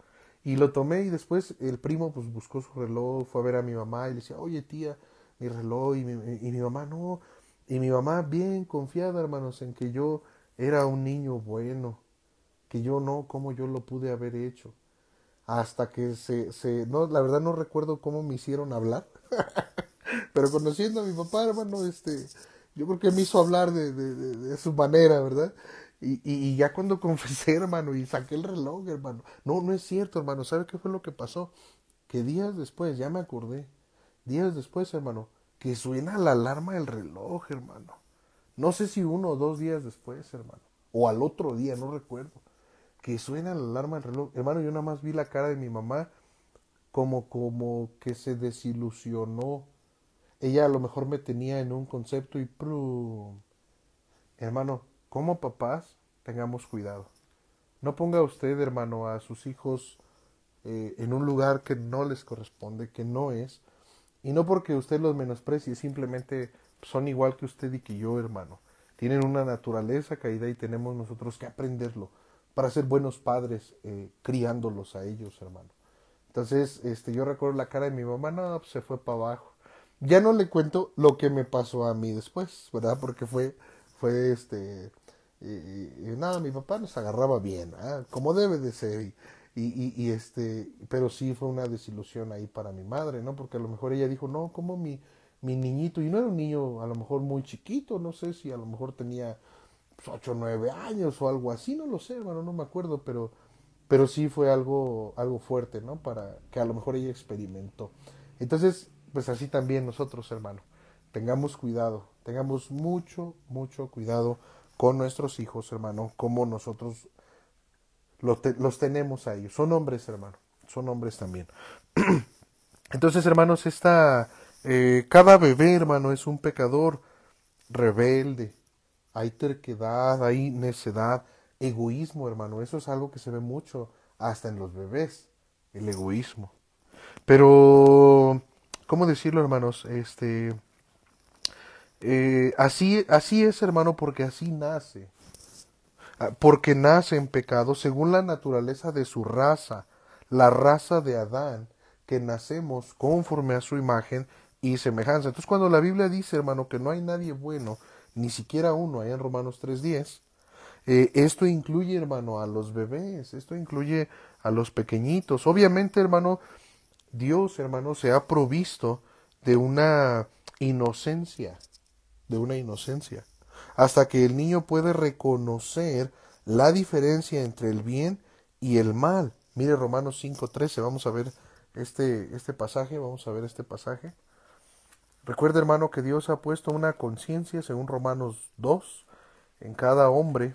Y lo tomé y después el primo pues buscó su reloj, fue a ver a mi mamá y le decía, oye tía, mi reloj y mi, y mi mamá no. Y mi mamá bien confiada, hermanos, en que yo era un niño bueno, que yo no, cómo yo lo pude haber hecho. Hasta que se, se no, la verdad no recuerdo cómo me hicieron hablar, *laughs* pero conociendo a mi papá, hermano, este, yo creo que me hizo hablar de, de, de, su manera, ¿verdad? Y, y, ya cuando *laughs* confesé, hermano, y saqué el reloj, hermano, no, no es cierto, hermano, ¿sabe qué fue lo que pasó? Que días después, ya me acordé, días después, hermano, que suena la alarma del reloj, hermano. No sé si uno o dos días después, hermano, o al otro día, no recuerdo que suena la alarma del reloj. Hermano, yo nada más vi la cara de mi mamá como, como que se desilusionó. Ella a lo mejor me tenía en un concepto y Hermano, como papás, tengamos cuidado. No ponga usted, hermano, a sus hijos eh, en un lugar que no les corresponde, que no es. Y no porque usted los menosprecie, simplemente son igual que usted y que yo, hermano. Tienen una naturaleza caída y tenemos nosotros que aprenderlo para ser buenos padres eh, criándolos a ellos, hermano. Entonces, este, yo recuerdo la cara de mi mamá, no, pues se fue para abajo. Ya no le cuento lo que me pasó a mí después, ¿verdad? Porque fue, fue este, nada, mi papá nos agarraba bien, ¿ah? como debe de ser. Y, y, y, este, pero sí fue una desilusión ahí para mi madre, ¿no? Porque a lo mejor ella dijo, no, como mi, mi niñito, y no era un niño a lo mejor muy chiquito, no sé si a lo mejor tenía 8 o 9 años o algo así, no lo sé, hermano, no me acuerdo, pero, pero sí fue algo, algo fuerte, ¿no? Para que a lo mejor ella experimentó. Entonces, pues así también nosotros, hermano, tengamos cuidado, tengamos mucho, mucho cuidado con nuestros hijos, hermano, como nosotros los, los tenemos a ellos. Son hombres, hermano, son hombres también. *clears throat* Entonces, hermanos, esta, eh, cada bebé, hermano, es un pecador rebelde. Hay terquedad, hay necedad, egoísmo, hermano. Eso es algo que se ve mucho hasta en los bebés, el egoísmo. Pero, ¿cómo decirlo, hermanos? Este, eh, así, así es, hermano, porque así nace. Ah, porque nace en pecado según la naturaleza de su raza, la raza de Adán, que nacemos conforme a su imagen y semejanza. Entonces, cuando la Biblia dice, hermano, que no hay nadie bueno, ni siquiera uno, ahí en Romanos 3.10, eh, esto incluye, hermano, a los bebés, esto incluye a los pequeñitos. Obviamente, hermano, Dios, hermano, se ha provisto de una inocencia, de una inocencia, hasta que el niño puede reconocer la diferencia entre el bien y el mal. Mire Romanos 5.13, vamos a ver este, este pasaje, vamos a ver este pasaje. Recuerda, hermano, que Dios ha puesto una conciencia, según Romanos 2, en cada hombre.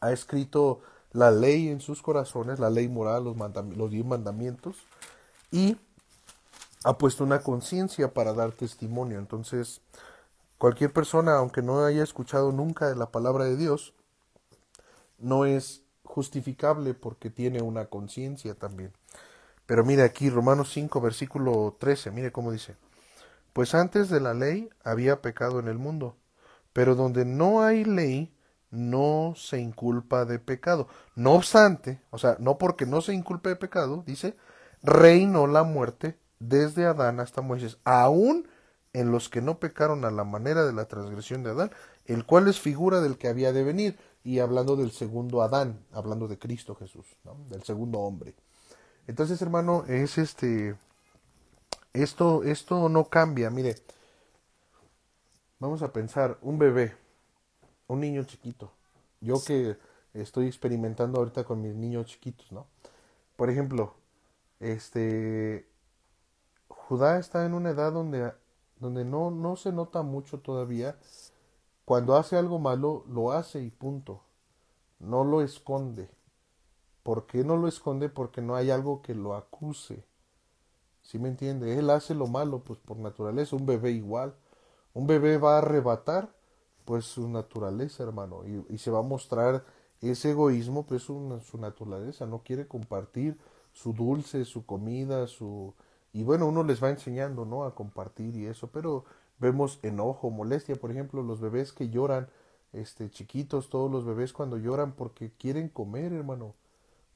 Ha escrito la ley en sus corazones, la ley moral, los, los diez mandamientos, y ha puesto una conciencia para dar testimonio. Entonces, cualquier persona, aunque no haya escuchado nunca la palabra de Dios, no es justificable porque tiene una conciencia también. Pero mire aquí, Romanos 5, versículo 13, mire cómo dice. Pues antes de la ley había pecado en el mundo, pero donde no hay ley no se inculpa de pecado. No obstante, o sea, no porque no se inculpe de pecado, dice, reinó la muerte desde Adán hasta Moisés, aún en los que no pecaron a la manera de la transgresión de Adán, el cual es figura del que había de venir, y hablando del segundo Adán, hablando de Cristo Jesús, del segundo hombre. Entonces, hermano, es este esto, esto no cambia, mire. Vamos a pensar, un bebé, un niño chiquito. Yo que estoy experimentando ahorita con mis niños chiquitos, ¿no? Por ejemplo, este Judá está en una edad donde, donde no, no se nota mucho todavía. Cuando hace algo malo, lo hace y punto. No lo esconde. ¿Por qué no lo esconde? Porque no hay algo que lo acuse. ¿Sí me entiende? Él hace lo malo, pues por naturaleza, un bebé igual. Un bebé va a arrebatar, pues su naturaleza, hermano, y, se va a mostrar ese egoísmo, pues su naturaleza, no quiere compartir su dulce, su comida, su... Y bueno, uno les va enseñando, ¿no? A compartir y eso, pero vemos enojo, molestia, por ejemplo, los bebés que lloran, este, chiquitos, todos los bebés cuando lloran porque quieren comer, hermano,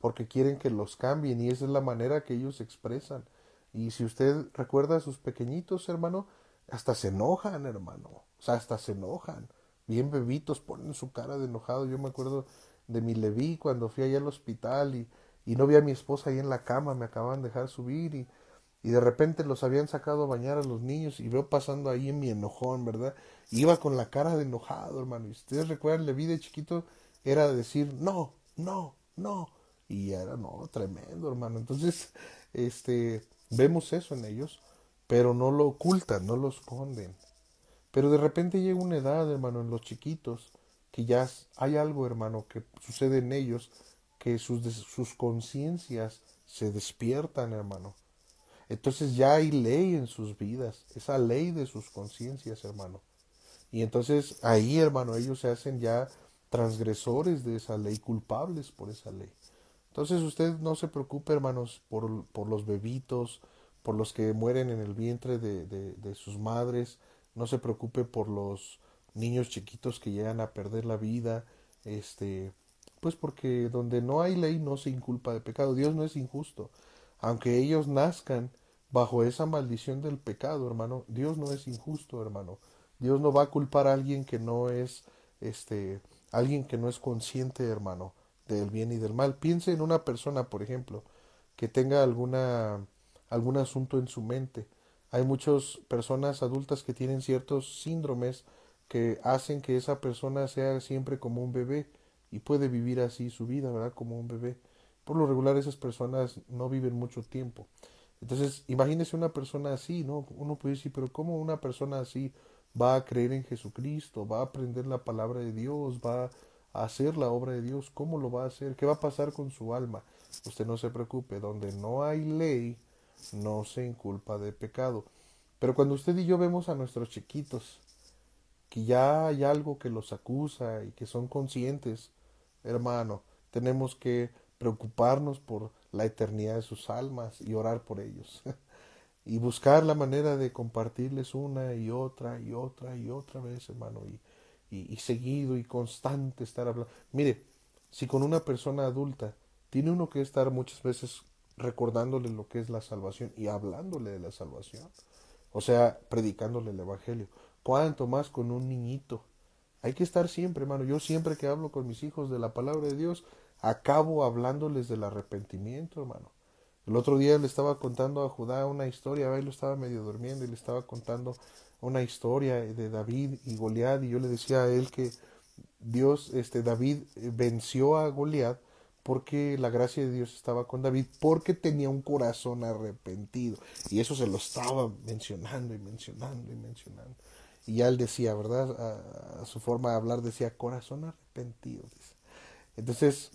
porque quieren que los cambien y esa es la manera que ellos expresan. Y si usted recuerda a sus pequeñitos, hermano, hasta se enojan, hermano. O sea, hasta se enojan. Bien bebitos, ponen su cara de enojado. Yo me acuerdo de mi Leví cuando fui allá al hospital y, y no vi a mi esposa ahí en la cama, me acaban de dejar subir y, y de repente los habían sacado a bañar a los niños y veo pasando ahí en mi enojón, ¿verdad? Iba con la cara de enojado, hermano. Y ustedes recuerdan, Leví de chiquito era decir, no, no, no. Y era, no, tremendo, hermano. Entonces, este, Vemos eso en ellos, pero no lo ocultan, no lo esconden. Pero de repente llega una edad, hermano, en los chiquitos, que ya hay algo, hermano, que sucede en ellos, que sus, sus conciencias se despiertan, hermano. Entonces ya hay ley en sus vidas, esa ley de sus conciencias, hermano. Y entonces ahí, hermano, ellos se hacen ya transgresores de esa ley, culpables por esa ley. Entonces usted no se preocupe, hermanos, por, por los bebitos, por los que mueren en el vientre de, de, sus madres, no se preocupe por los niños chiquitos que llegan a perder la vida, este, pues porque donde no hay ley no se inculpa de pecado. Dios no es injusto. Aunque ellos nazcan bajo esa maldición del pecado, hermano, Dios no es injusto, hermano. Dios no va a culpar a alguien que no es, este, alguien que no es consciente, hermano del bien y del mal. Piense en una persona, por ejemplo, que tenga alguna, algún asunto en su mente. Hay muchas personas adultas que tienen ciertos síndromes que hacen que esa persona sea siempre como un bebé y puede vivir así su vida, ¿verdad? Como un bebé. Por lo regular esas personas no viven mucho tiempo. Entonces, imagínese una persona así, ¿no? Uno puede decir, pero ¿cómo una persona así va a creer en Jesucristo, va a aprender la palabra de Dios, va a hacer la obra de Dios? ¿Cómo lo va a hacer? ¿Qué va a pasar con su alma? Usted no se preocupe, donde no hay ley, no se inculpa de pecado. Pero cuando usted y yo vemos a nuestros chiquitos, que ya hay algo que los acusa y que son conscientes, hermano, tenemos que preocuparnos por la eternidad de sus almas y orar por ellos. *laughs* y buscar la manera de compartirles una y otra y otra y otra vez, hermano, y, y, y seguido y constante estar hablando. Mire, si con una persona adulta tiene uno que estar muchas veces recordándole lo que es la salvación y hablándole de la salvación, o sea, predicándole el Evangelio. Cuánto más con un niñito. Hay que estar siempre, hermano. Yo siempre que hablo con mis hijos de la palabra de Dios, acabo hablándoles del arrepentimiento, hermano. El otro día le estaba contando a Judá una historia, él lo estaba medio durmiendo y le estaba contando una historia de David y Goliat y yo le decía a él que Dios, este David venció a Goliat porque la gracia de Dios estaba con David, porque tenía un corazón arrepentido. Y eso se lo estaba mencionando y mencionando y mencionando. Y ya él decía, ¿verdad? A, su forma de hablar decía, corazón arrepentido. Entonces,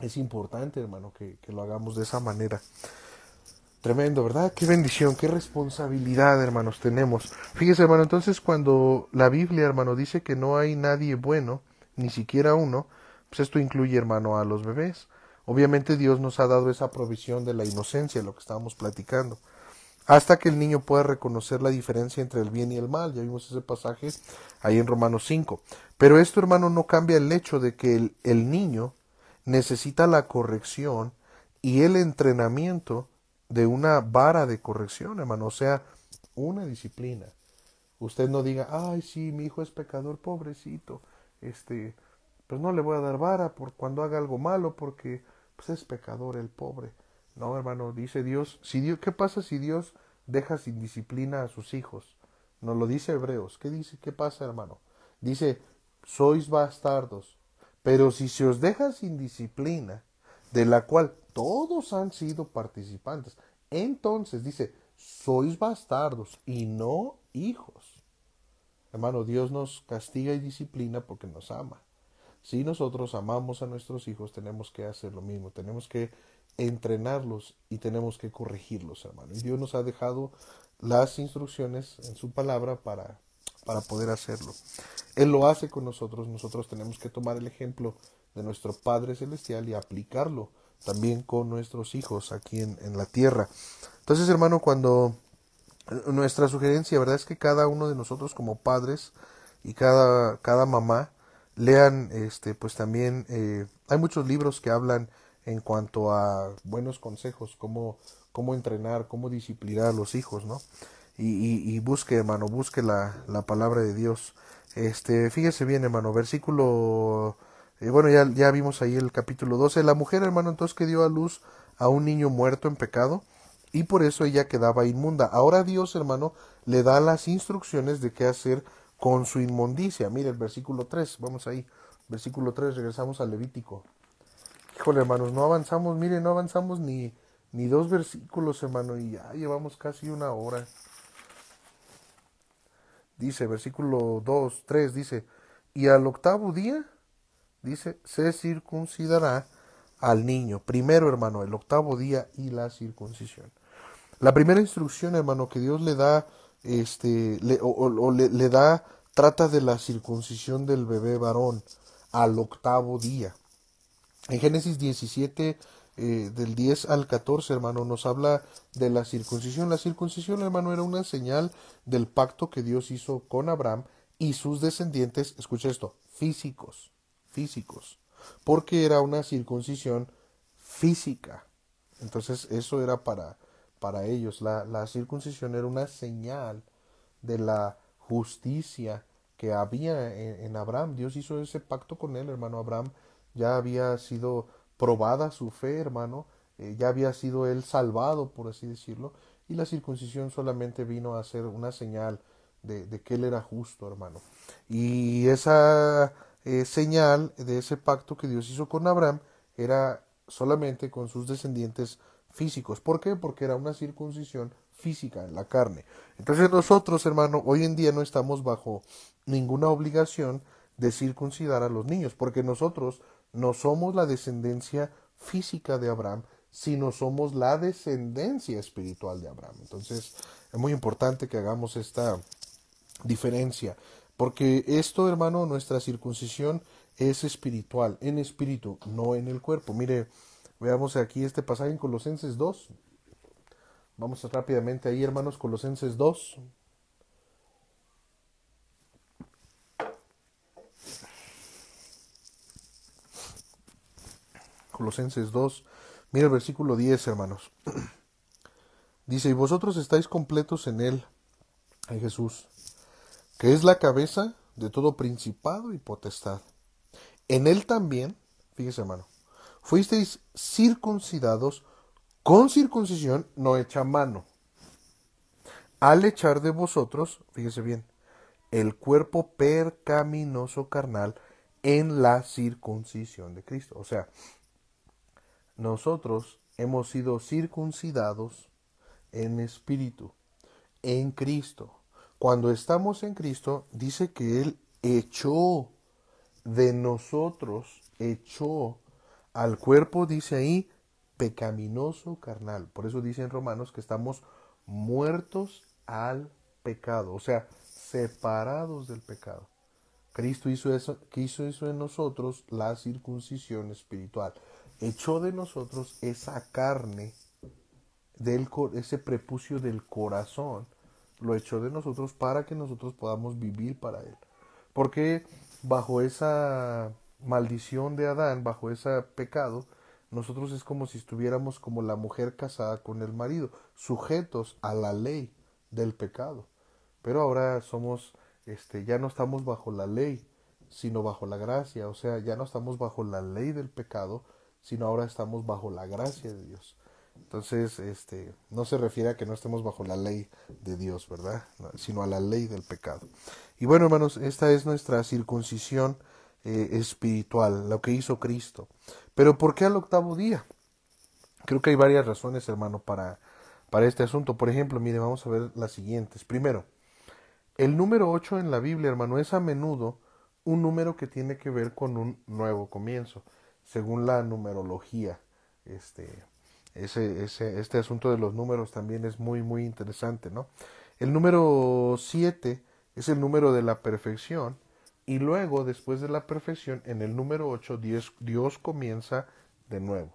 es importante, hermano, que, que lo hagamos de esa manera. Tremendo, ¿verdad? Qué bendición, qué responsabilidad, hermanos, tenemos. Fíjese, hermano, entonces cuando la Biblia, hermano, dice que no hay nadie bueno, ni siquiera uno, pues esto incluye, hermano, a los bebés. Obviamente Dios nos ha dado esa provisión de la inocencia, lo que estábamos platicando, hasta que el niño pueda reconocer la diferencia entre el bien y el mal. Ya vimos ese pasaje ahí en Romanos 5. Pero esto, hermano, no cambia el hecho de que el, el niño necesita la corrección y el entrenamiento de una vara de corrección, hermano, o sea, una disciplina. Usted no diga, ay, sí, mi hijo es pecador, pobrecito, este, pues no le voy a dar vara por cuando haga algo malo porque pues es pecador el pobre. No, hermano, dice Dios, si Dios, ¿qué pasa si Dios deja sin disciplina a sus hijos? Nos lo dice Hebreos. ¿Qué dice? ¿Qué pasa, hermano? Dice, sois bastardos, pero si se os deja sin disciplina, de la cual todos han sido participantes, entonces dice, sois bastardos y no hijos. Hermano, Dios nos castiga y disciplina porque nos ama. Si nosotros amamos a nuestros hijos, tenemos que hacer lo mismo, tenemos que entrenarlos y tenemos que corregirlos, hermano. Y Dios nos ha dejado las instrucciones en su palabra para, para poder hacerlo. Él lo hace con nosotros, nosotros tenemos que tomar el ejemplo de nuestro Padre Celestial y aplicarlo también con nuestros hijos aquí en, en la tierra. Entonces, hermano, cuando nuestra sugerencia, ¿verdad? Es que cada uno de nosotros como padres y cada, cada mamá lean este pues también eh, hay muchos libros que hablan en cuanto a buenos consejos cómo cómo entrenar cómo disciplinar a los hijos no y, y, busque hermano busque la, la, palabra de Dios este fíjese bien hermano versículo eh, bueno ya, ya vimos ahí el capítulo 12 la mujer hermano entonces que dio a luz a un niño muerto en pecado y por eso ella quedaba inmunda ahora Dios hermano le da las instrucciones de qué hacer con su inmundicia. Mire el versículo 3, vamos ahí, versículo 3, regresamos al Levítico. Híjole, hermanos, no avanzamos, mire, no avanzamos ni, ni dos versículos, hermano, y ya llevamos casi una hora. Dice, versículo 2, 3, dice, y al octavo día, dice, se circuncidará al niño. Primero, hermano, el octavo día y la circuncisión. La primera instrucción, hermano, que Dios le da este, le, o, le, da, trata de la circuncisión del bebé varón al octavo día. En Génesis 17, eh, del 10 al 14, hermano, nos habla de la circuncisión. La circuncisión, hermano, era una señal del pacto que Dios hizo con Abraham y sus descendientes, escucha esto, físicos, físicos, porque era una circuncisión física. Entonces eso era para para ellos. La, la circuncisión era una señal de la justicia que había en, Abraham. Dios hizo ese pacto con él, hermano. Abraham ya había sido probada su fe, hermano. Eh, ya había sido él salvado, por así decirlo. Y la circuncisión solamente vino a ser una señal de, que Él era justo, hermano. Y esa eh, señal de ese pacto que Dios hizo con Abraham era solamente con sus descendientes físicos. ¿Por qué? Porque era una circuncisión física en la carne. Entonces nosotros, hermano, hoy en día no estamos bajo ninguna obligación de circuncidar a los niños, porque nosotros no somos la descendencia física de Abraham, sino somos la descendencia espiritual de Abraham. Entonces es muy importante que hagamos esta diferencia, porque esto, hermano, nuestra circuncisión es espiritual, en espíritu, no en el cuerpo. Mire, veamos aquí este pasaje en Colosenses 2. Vamos rápidamente ahí, hermanos, Colosenses 2. Colosenses 2. Mira el versículo 10, hermanos. *clears throat* Dice, y vosotros estáis completos en Él, en Jesús, que es la cabeza de todo principado y potestad. En Él también, fíjese hermano, fuisteis circuncidados con circuncisión no hecha mano, al echar de vosotros, fíjese bien, el cuerpo percaminoso carnal en la circuncisión de Cristo. O sea, nosotros hemos sido circuncidados en espíritu, en Cristo. Cuando estamos en Cristo, dice que Él echó de nosotros, echó al cuerpo, dice ahí, pecaminoso carnal. Por eso dice en Romanos que estamos muertos al pecado, o sea, separados del pecado. Cristo hizo eso, que hizo en nosotros, la circuncisión espiritual. Echó de nosotros esa carne, del, ese prepucio del corazón, lo echó de nosotros para que nosotros podamos vivir para Él. Porque bajo esa maldición de Adán, bajo ese pecado, nosotros es como si estuviéramos como la mujer casada con el marido, sujetos a la ley del pecado. Pero ahora somos, este, ya no estamos bajo la ley, sino bajo la gracia, o sea, ya no estamos bajo la ley del pecado, sino ahora estamos bajo la gracia de Dios. Entonces, este, no se refiere a que no estemos bajo la ley de Dios, ¿verdad? sino a la ley del pecado. Y bueno, hermanos, esta es nuestra circuncisión eh, espiritual, lo que hizo Cristo. Pero ¿por qué al octavo día? Creo que hay varias razones, hermano, para, para este asunto. Por ejemplo, mire, vamos a ver las siguientes. Primero, el número 8 en la Biblia, hermano, es a menudo un número que tiene que ver con un nuevo comienzo, según la numerología. Este, ese, ese, este asunto de los números también es muy, muy interesante, ¿no? El número 7 es el número de la perfección y luego, después de la perfección, en el número 8, Dios, Dios comienza de nuevo.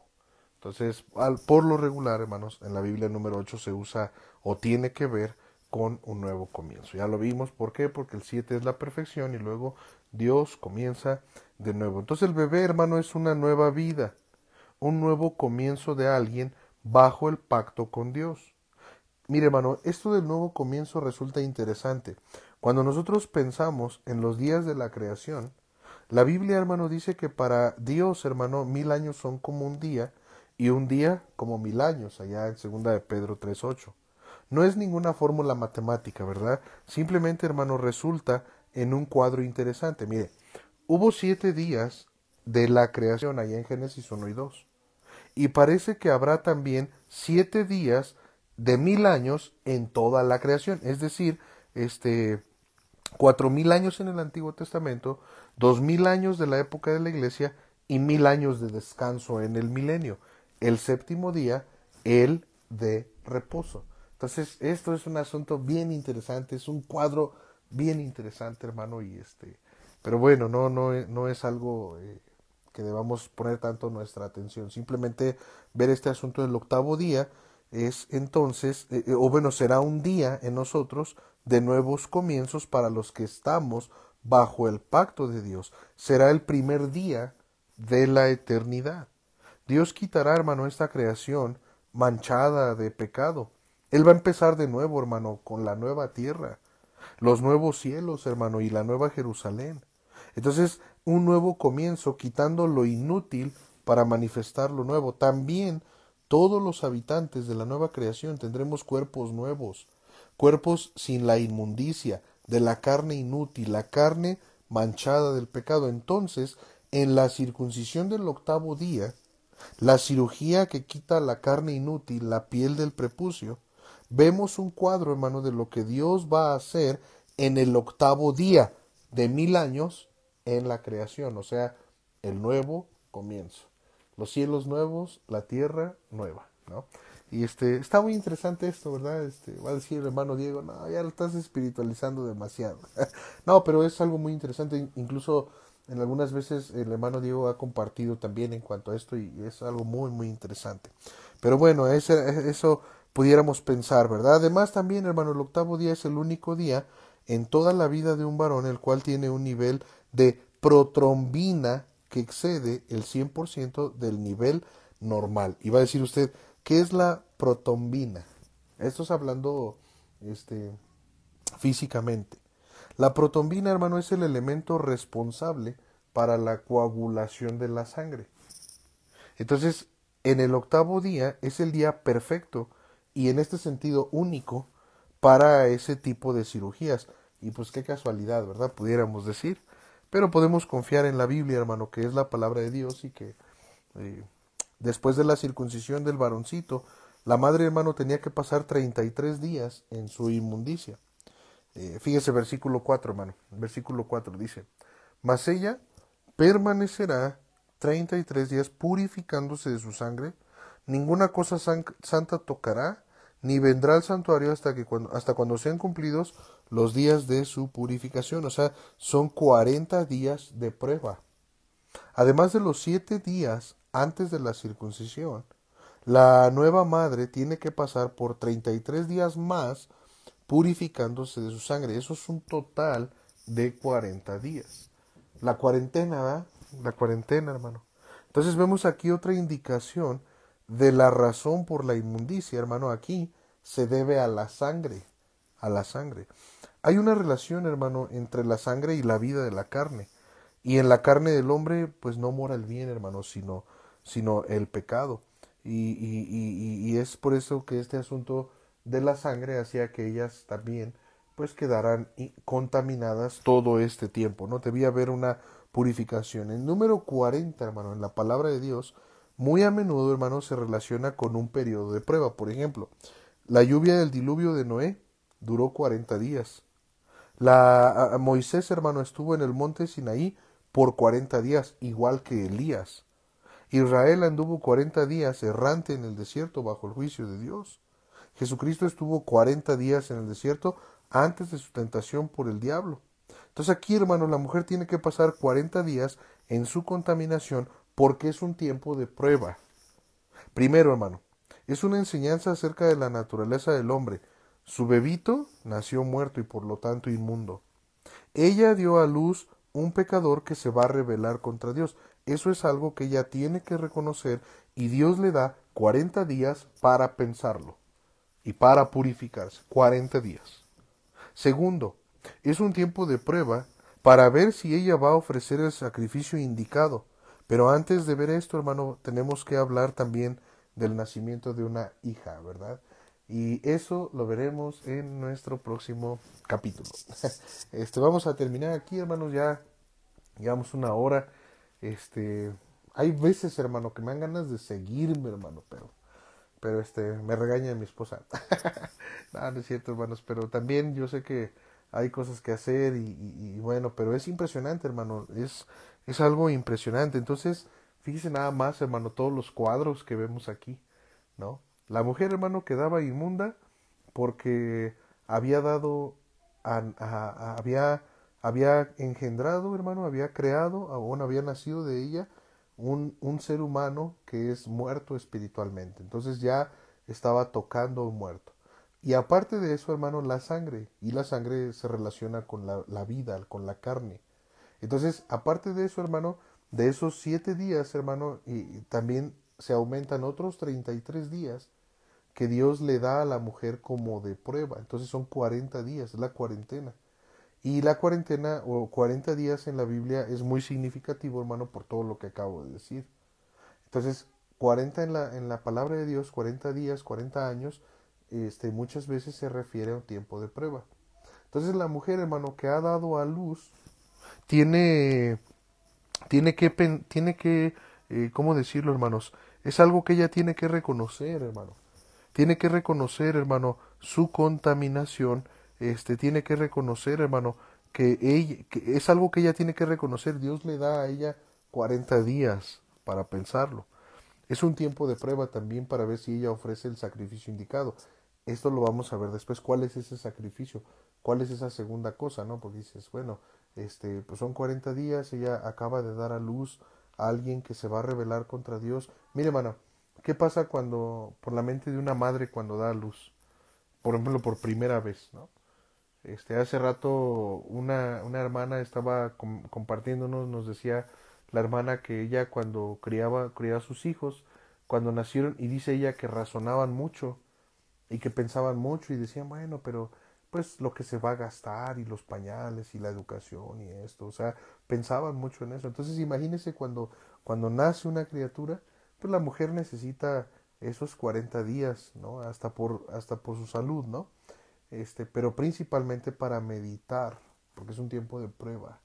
Entonces, al, por lo regular, hermanos, en la Biblia el número 8 se usa o tiene que ver con un nuevo comienzo. Ya lo vimos, ¿por qué? Porque el 7 es la perfección y luego Dios comienza de nuevo. Entonces el bebé, hermano, es una nueva vida, un nuevo comienzo de alguien bajo el pacto con Dios. Mire, hermano, esto del nuevo comienzo resulta interesante. Cuando nosotros pensamos en los días de la creación, la Biblia, hermano, dice que para Dios, hermano, mil años son como un día y un día como mil años, allá en segunda de Pedro 3.8. No es ninguna fórmula matemática, ¿verdad? Simplemente, hermano, resulta en un cuadro interesante. Mire, hubo siete días de la creación allá en Génesis 1 y 2. Y parece que habrá también siete días de mil años en toda la creación. Es decir, este, cuatro mil años en el Antiguo Testamento, dos mil años de la época de la Iglesia y mil años de descanso en el milenio. El séptimo día, el de reposo. Entonces, esto es un asunto bien interesante, es un cuadro bien interesante, hermano, y este, pero bueno, no, no, no es algo eh, que debamos poner tanto nuestra atención. Simplemente ver este asunto del octavo día es entonces, eh, eh, o bueno, será un día en nosotros de nuevos comienzos para los que estamos bajo el pacto de Dios. Será el primer día de la eternidad. Dios quitará, hermano, esta creación manchada de pecado. Él va a empezar de nuevo, hermano, con la nueva tierra, los nuevos cielos, hermano, y la nueva Jerusalén. Entonces, un nuevo comienzo, quitando lo inútil para manifestar lo nuevo. También todos los habitantes de la nueva creación tendremos cuerpos nuevos, cuerpos sin la inmundicia, de la carne inútil, la carne manchada del pecado. Entonces, en la circuncisión del octavo día, la cirugía que quita la carne inútil, la piel del prepucio, vemos un cuadro, hermano, de lo que Dios va a hacer en el octavo día de mil años en la creación, o sea, el nuevo comienzo. Los cielos nuevos, la tierra nueva, ¿no? Y este, está muy interesante esto, ¿verdad? Este, va a decir el hermano Diego, no, ya lo estás espiritualizando demasiado. *laughs* no, pero es algo muy interesante, incluso en algunas veces el hermano Diego ha compartido también en cuanto a esto y es algo muy, muy interesante. Pero bueno, ese, eso pudiéramos pensar, ¿verdad? Además también, hermano, el octavo día es el único día en toda la vida de un varón el cual tiene un nivel de protrombina que excede el 100% del nivel normal. Y va a decir usted, ¿qué es la protombina? Esto es hablando este, físicamente. La protombina, hermano, es el elemento responsable para la coagulación de la sangre. Entonces, en el octavo día es el día perfecto y en este sentido único para ese tipo de cirugías. Y pues qué casualidad, ¿verdad? Pudiéramos decir. Pero podemos confiar en la Biblia, hermano, que es la palabra de Dios y que eh, después de la circuncisión del varoncito, la madre, hermano, tenía que pasar 33 días en su inmundicia. Eh, fíjese versículo 4, hermano. Versículo 4 dice, mas ella permanecerá 33 días purificándose de su sangre, ninguna cosa santa tocará, ni vendrá al santuario hasta, que cuando, hasta cuando sean cumplidos los días de su purificación. O sea, son 40 días de prueba. Además de los siete días antes de la circuncisión, la nueva madre tiene que pasar por 33 días más purificándose de su sangre. Eso es un total de 40 días. La cuarentena, ¿verdad? La cuarentena, hermano. Entonces vemos aquí otra indicación de la razón por la inmundicia, hermano, aquí se debe a la sangre, a la sangre. Hay una relación, hermano, entre la sangre y la vida de la carne. Y en la carne del hombre, pues no mora el bien, hermano, sino, sino el pecado. Y, y, y, y es por eso que este asunto de la sangre hacía que ellas también, pues quedaran contaminadas todo este tiempo, ¿no? Debía haber una purificación. El número 40, hermano, en la palabra de Dios, muy a menudo, hermano, se relaciona con un periodo de prueba. Por ejemplo, la lluvia del diluvio de Noé duró cuarenta días. La, Moisés, hermano, estuvo en el monte Sinaí por cuarenta días, igual que Elías. Israel anduvo cuarenta días errante en el desierto bajo el juicio de Dios. Jesucristo estuvo cuarenta días en el desierto antes de su tentación por el diablo. Entonces aquí, hermano, la mujer tiene que pasar cuarenta días en su contaminación porque es un tiempo de prueba. Primero, hermano, es una enseñanza acerca de la naturaleza del hombre. Su bebito nació muerto y por lo tanto inmundo. Ella dio a luz un pecador que se va a rebelar contra Dios. Eso es algo que ella tiene que reconocer y Dios le da cuarenta días para pensarlo y para purificarse. Cuarenta días. Segundo, es un tiempo de prueba para ver si ella va a ofrecer el sacrificio indicado. Pero antes de ver esto, hermano, tenemos que hablar también del nacimiento de una hija, ¿verdad? Y eso lo veremos en nuestro próximo capítulo. *laughs* Este, vamos a terminar aquí, hermanos, ya llevamos una hora. Este, hay veces, hermano, que me dan ganas de seguirme, hermano, pero, pero este, me regaña mi esposa. *laughs* no, no es cierto, hermanos, pero también yo sé que hay cosas que hacer y, y bueno, pero es impresionante, hermano, es es algo impresionante. Entonces, fíjese nada más, hermano, todos los cuadros que vemos aquí, ¿no? La mujer, hermano, quedaba inmunda porque había dado, había, había engendrado, hermano, había creado, aún había nacido de ella un, un ser humano que es muerto espiritualmente. Entonces ya estaba tocando un muerto. Y aparte de eso, hermano, la sangre. Y la sangre se relaciona con la, la vida, con la carne. Entonces, aparte de eso, hermano, de esos siete días, hermano, y también se aumentan otros 33 días que Dios le da a la mujer como de prueba. Entonces son 40 días, es la cuarentena. Y la cuarentena o 40 días en la Biblia es muy significativo, hermano, por todo lo que acabo de decir. Entonces, 40 en la, en la palabra de Dios, 40 días, 40 años, este, muchas veces se refiere a un tiempo de prueba. Entonces la mujer, hermano, que ha dado a luz, tiene, tiene que, tiene que, eh, ¿cómo decirlo, hermanos? Es algo que ella tiene que reconocer, hermano. Tiene que reconocer, hermano, su contaminación. Este, tiene que reconocer, hermano, que, ella, que es algo que ella tiene que reconocer. Dios le da a ella 40 días para pensarlo. Es un tiempo de prueba también para ver si ella ofrece el sacrificio indicado. Esto lo vamos a ver después. ¿Cuál es ese sacrificio? ¿Cuál es esa segunda cosa? ¿No? Porque dices, bueno, este, pues son 40 días, ella acaba de dar a luz a alguien que se va a rebelar contra Dios. Mire, hermano, ¿qué pasa cuando, por la mente de una madre cuando da a luz? Por ejemplo, por primera vez, ¿no? Este, hace rato una, una hermana estaba compartiéndonos, nos decía la hermana que ella cuando criaba, criaba a sus hijos, cuando nacieron, y dice ella que razonaban mucho y que pensaban mucho y decían, bueno, pero pues lo que se va a gastar y los pañales y la educación y esto, o sea, pensaban mucho en eso. Entonces imagínese cuando, cuando nace una criatura, pues la mujer necesita esos 40 días, ¿no? Hasta por, hasta por su salud, ¿no? Este, pero principalmente para meditar, porque es un tiempo de prueba,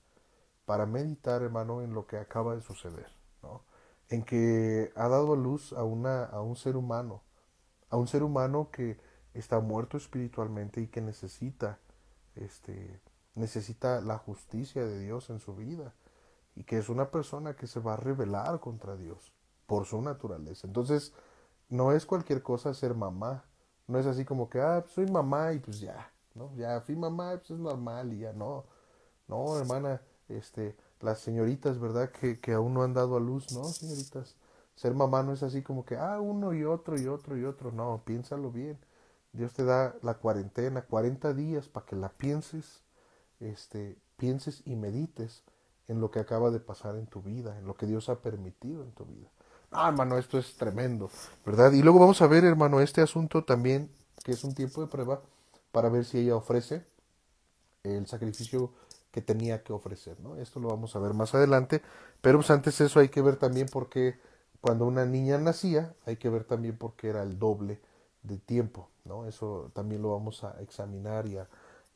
para meditar, hermano, en lo que acaba de suceder, ¿no? En que ha dado luz a, una, a un ser humano, a un ser humano que está muerto espiritualmente y que necesita este necesita la justicia de Dios en su vida y que es una persona que se va a rebelar contra Dios por su naturaleza. Entonces, no es cualquier cosa ser mamá. No es así como que, ah, soy mamá y pues ya, ¿no? Ya fui mamá, pues es normal y ya no. No, hermana, este, las señoritas, ¿verdad? Que, que aún no han dado a luz, ¿no, señoritas? Ser mamá no es así como que, ah, uno y otro y otro y otro. No, piénsalo bien. Dios te da la cuarentena, 40 días para que la pienses, este, pienses y medites en lo que acaba de pasar en tu vida, en lo que Dios ha permitido en tu vida. Ah, hermano, esto es tremendo, ¿verdad? Y luego vamos a ver, hermano, este asunto también, que es un tiempo de prueba, para ver si ella ofrece el sacrificio que tenía que ofrecer, ¿no? Esto lo vamos a ver más adelante, pero pues antes eso hay que ver también porque cuando una niña nacía, hay que ver también por qué era el doble de tiempo, ¿no? Eso también lo vamos a examinar y a,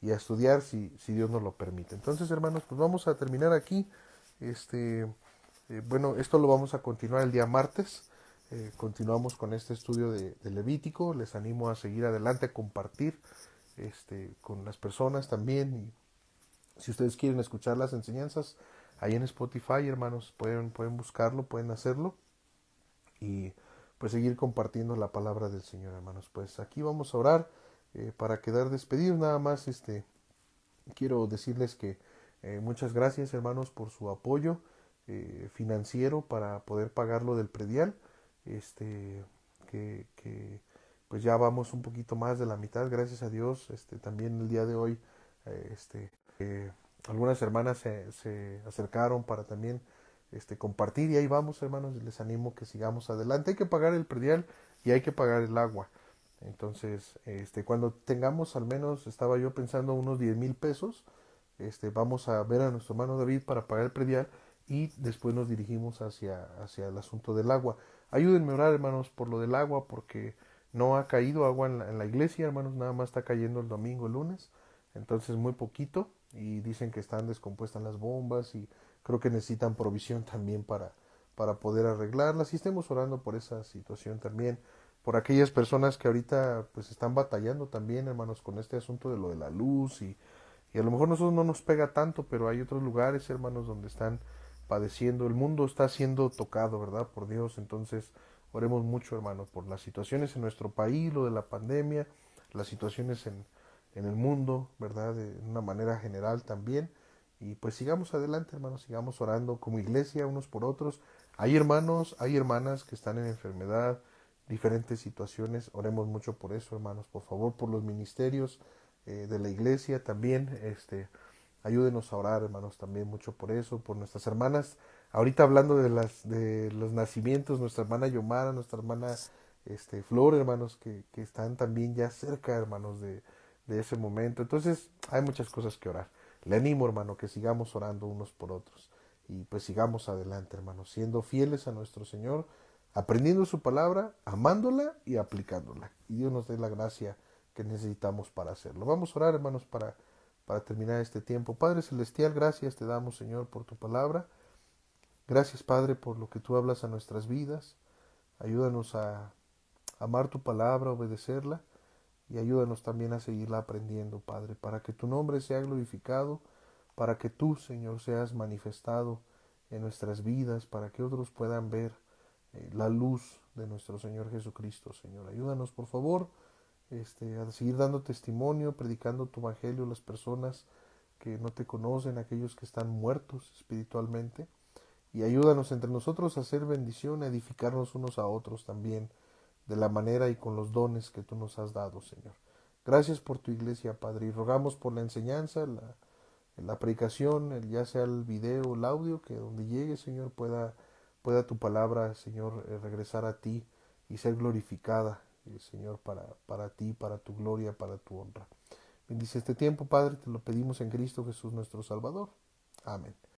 y a estudiar si, si, Dios nos lo permite. Entonces, hermanos, pues vamos a terminar aquí. Este, eh, bueno, esto lo vamos a continuar el día martes. Eh, continuamos con este estudio de, Levítico. Les animo a seguir adelante, a compartir este, con las personas también. Y si ustedes quieren escuchar las enseñanzas, ahí en Spotify, hermanos, pueden, pueden buscarlo, pueden hacerlo. Y pues seguir compartiendo la palabra del Señor, hermanos. Pues aquí vamos a orar eh, para quedar despedidos. Nada más, este, quiero decirles que muchas gracias, hermanos, por su apoyo eh, financiero para poder pagar lo del predial. Este, que, pues ya vamos un poquito más de la mitad, gracias a Dios. Este, también el día de hoy, este, algunas hermanas se, se acercaron para también este, compartir y ahí vamos hermanos les animo que sigamos adelante. Hay que pagar el predial y hay que pagar el agua. Entonces, este, cuando tengamos al menos, estaba yo pensando unos 10 mil pesos, este, vamos a ver a nuestro hermano David para pagar el predial y después nos dirigimos hacia, hacia el asunto del agua. Ayúdenme a orar, hermanos, por lo del agua, porque no ha caído agua en la, en la iglesia, hermanos, nada más está cayendo el domingo, el lunes, entonces muy poquito, y dicen que están descompuestas las bombas y creo que necesitan provisión también para, para poder arreglarlas y estemos orando por esa situación también, por aquellas personas que ahorita pues están batallando también, hermanos, con este asunto de lo de la luz y, y a lo mejor nosotros no nos pega tanto, pero hay otros lugares, hermanos, donde están padeciendo, el mundo está siendo tocado, ¿verdad? Por Dios, entonces oremos mucho, hermanos, por las situaciones en nuestro país, lo de la pandemia, las situaciones en, en el mundo, ¿verdad? De una manera general también y pues sigamos adelante, hermanos, sigamos orando como iglesia unos por otros. Hay hermanos, hay hermanas que están en enfermedad, diferentes situaciones. Oremos mucho por eso, hermanos, por favor, por los ministerios eh, de la iglesia también. Este, ayúdenos a orar, hermanos, también mucho por eso, por nuestras hermanas. Ahorita hablando de las de los nacimientos, nuestra hermana Yomara, nuestra hermana este Flor, hermanos, que, que están también ya cerca, hermanos, de, de ese momento. Entonces, hay muchas cosas que orar. Le animo, hermano, que sigamos orando unos por otros y pues sigamos adelante, hermano, siendo fieles a nuestro Señor, aprendiendo su palabra, amándola y aplicándola. Y Dios nos dé la gracia que necesitamos para hacerlo. Vamos a orar, hermanos, para para terminar este tiempo. Padre Celestial, gracias te damos, Señor, por tu palabra. Gracias, Padre, por lo que tú hablas a nuestras vidas. Ayúdanos a amar tu palabra, obedecerla y ayúdanos también a seguirla aprendiendo, Padre, para que tu nombre sea glorificado, para que tú, Señor, seas manifestado en nuestras vidas, para que otros puedan ver eh, la luz de nuestro Señor Jesucristo, Señor. Ayúdanos, por favor, este, a seguir dando testimonio, predicando tu evangelio a las personas que no te conocen, aquellos que están muertos espiritualmente y ayúdanos entre nosotros a hacer bendición, a edificarnos unos a otros también, de la manera y con los dones que tú nos has dado, Señor. Gracias por tu iglesia, Padre, y rogamos por la enseñanza, la, la predicación, el, ya sea el video, el audio, que donde llegue, Señor, pueda, pueda tu palabra, Señor, eh, regresar a ti y ser glorificada, eh, Señor, para, para ti, para tu gloria, para tu honra. Bendice este tiempo, Padre, te lo pedimos en Cristo Jesús nuestro Salvador. Amén.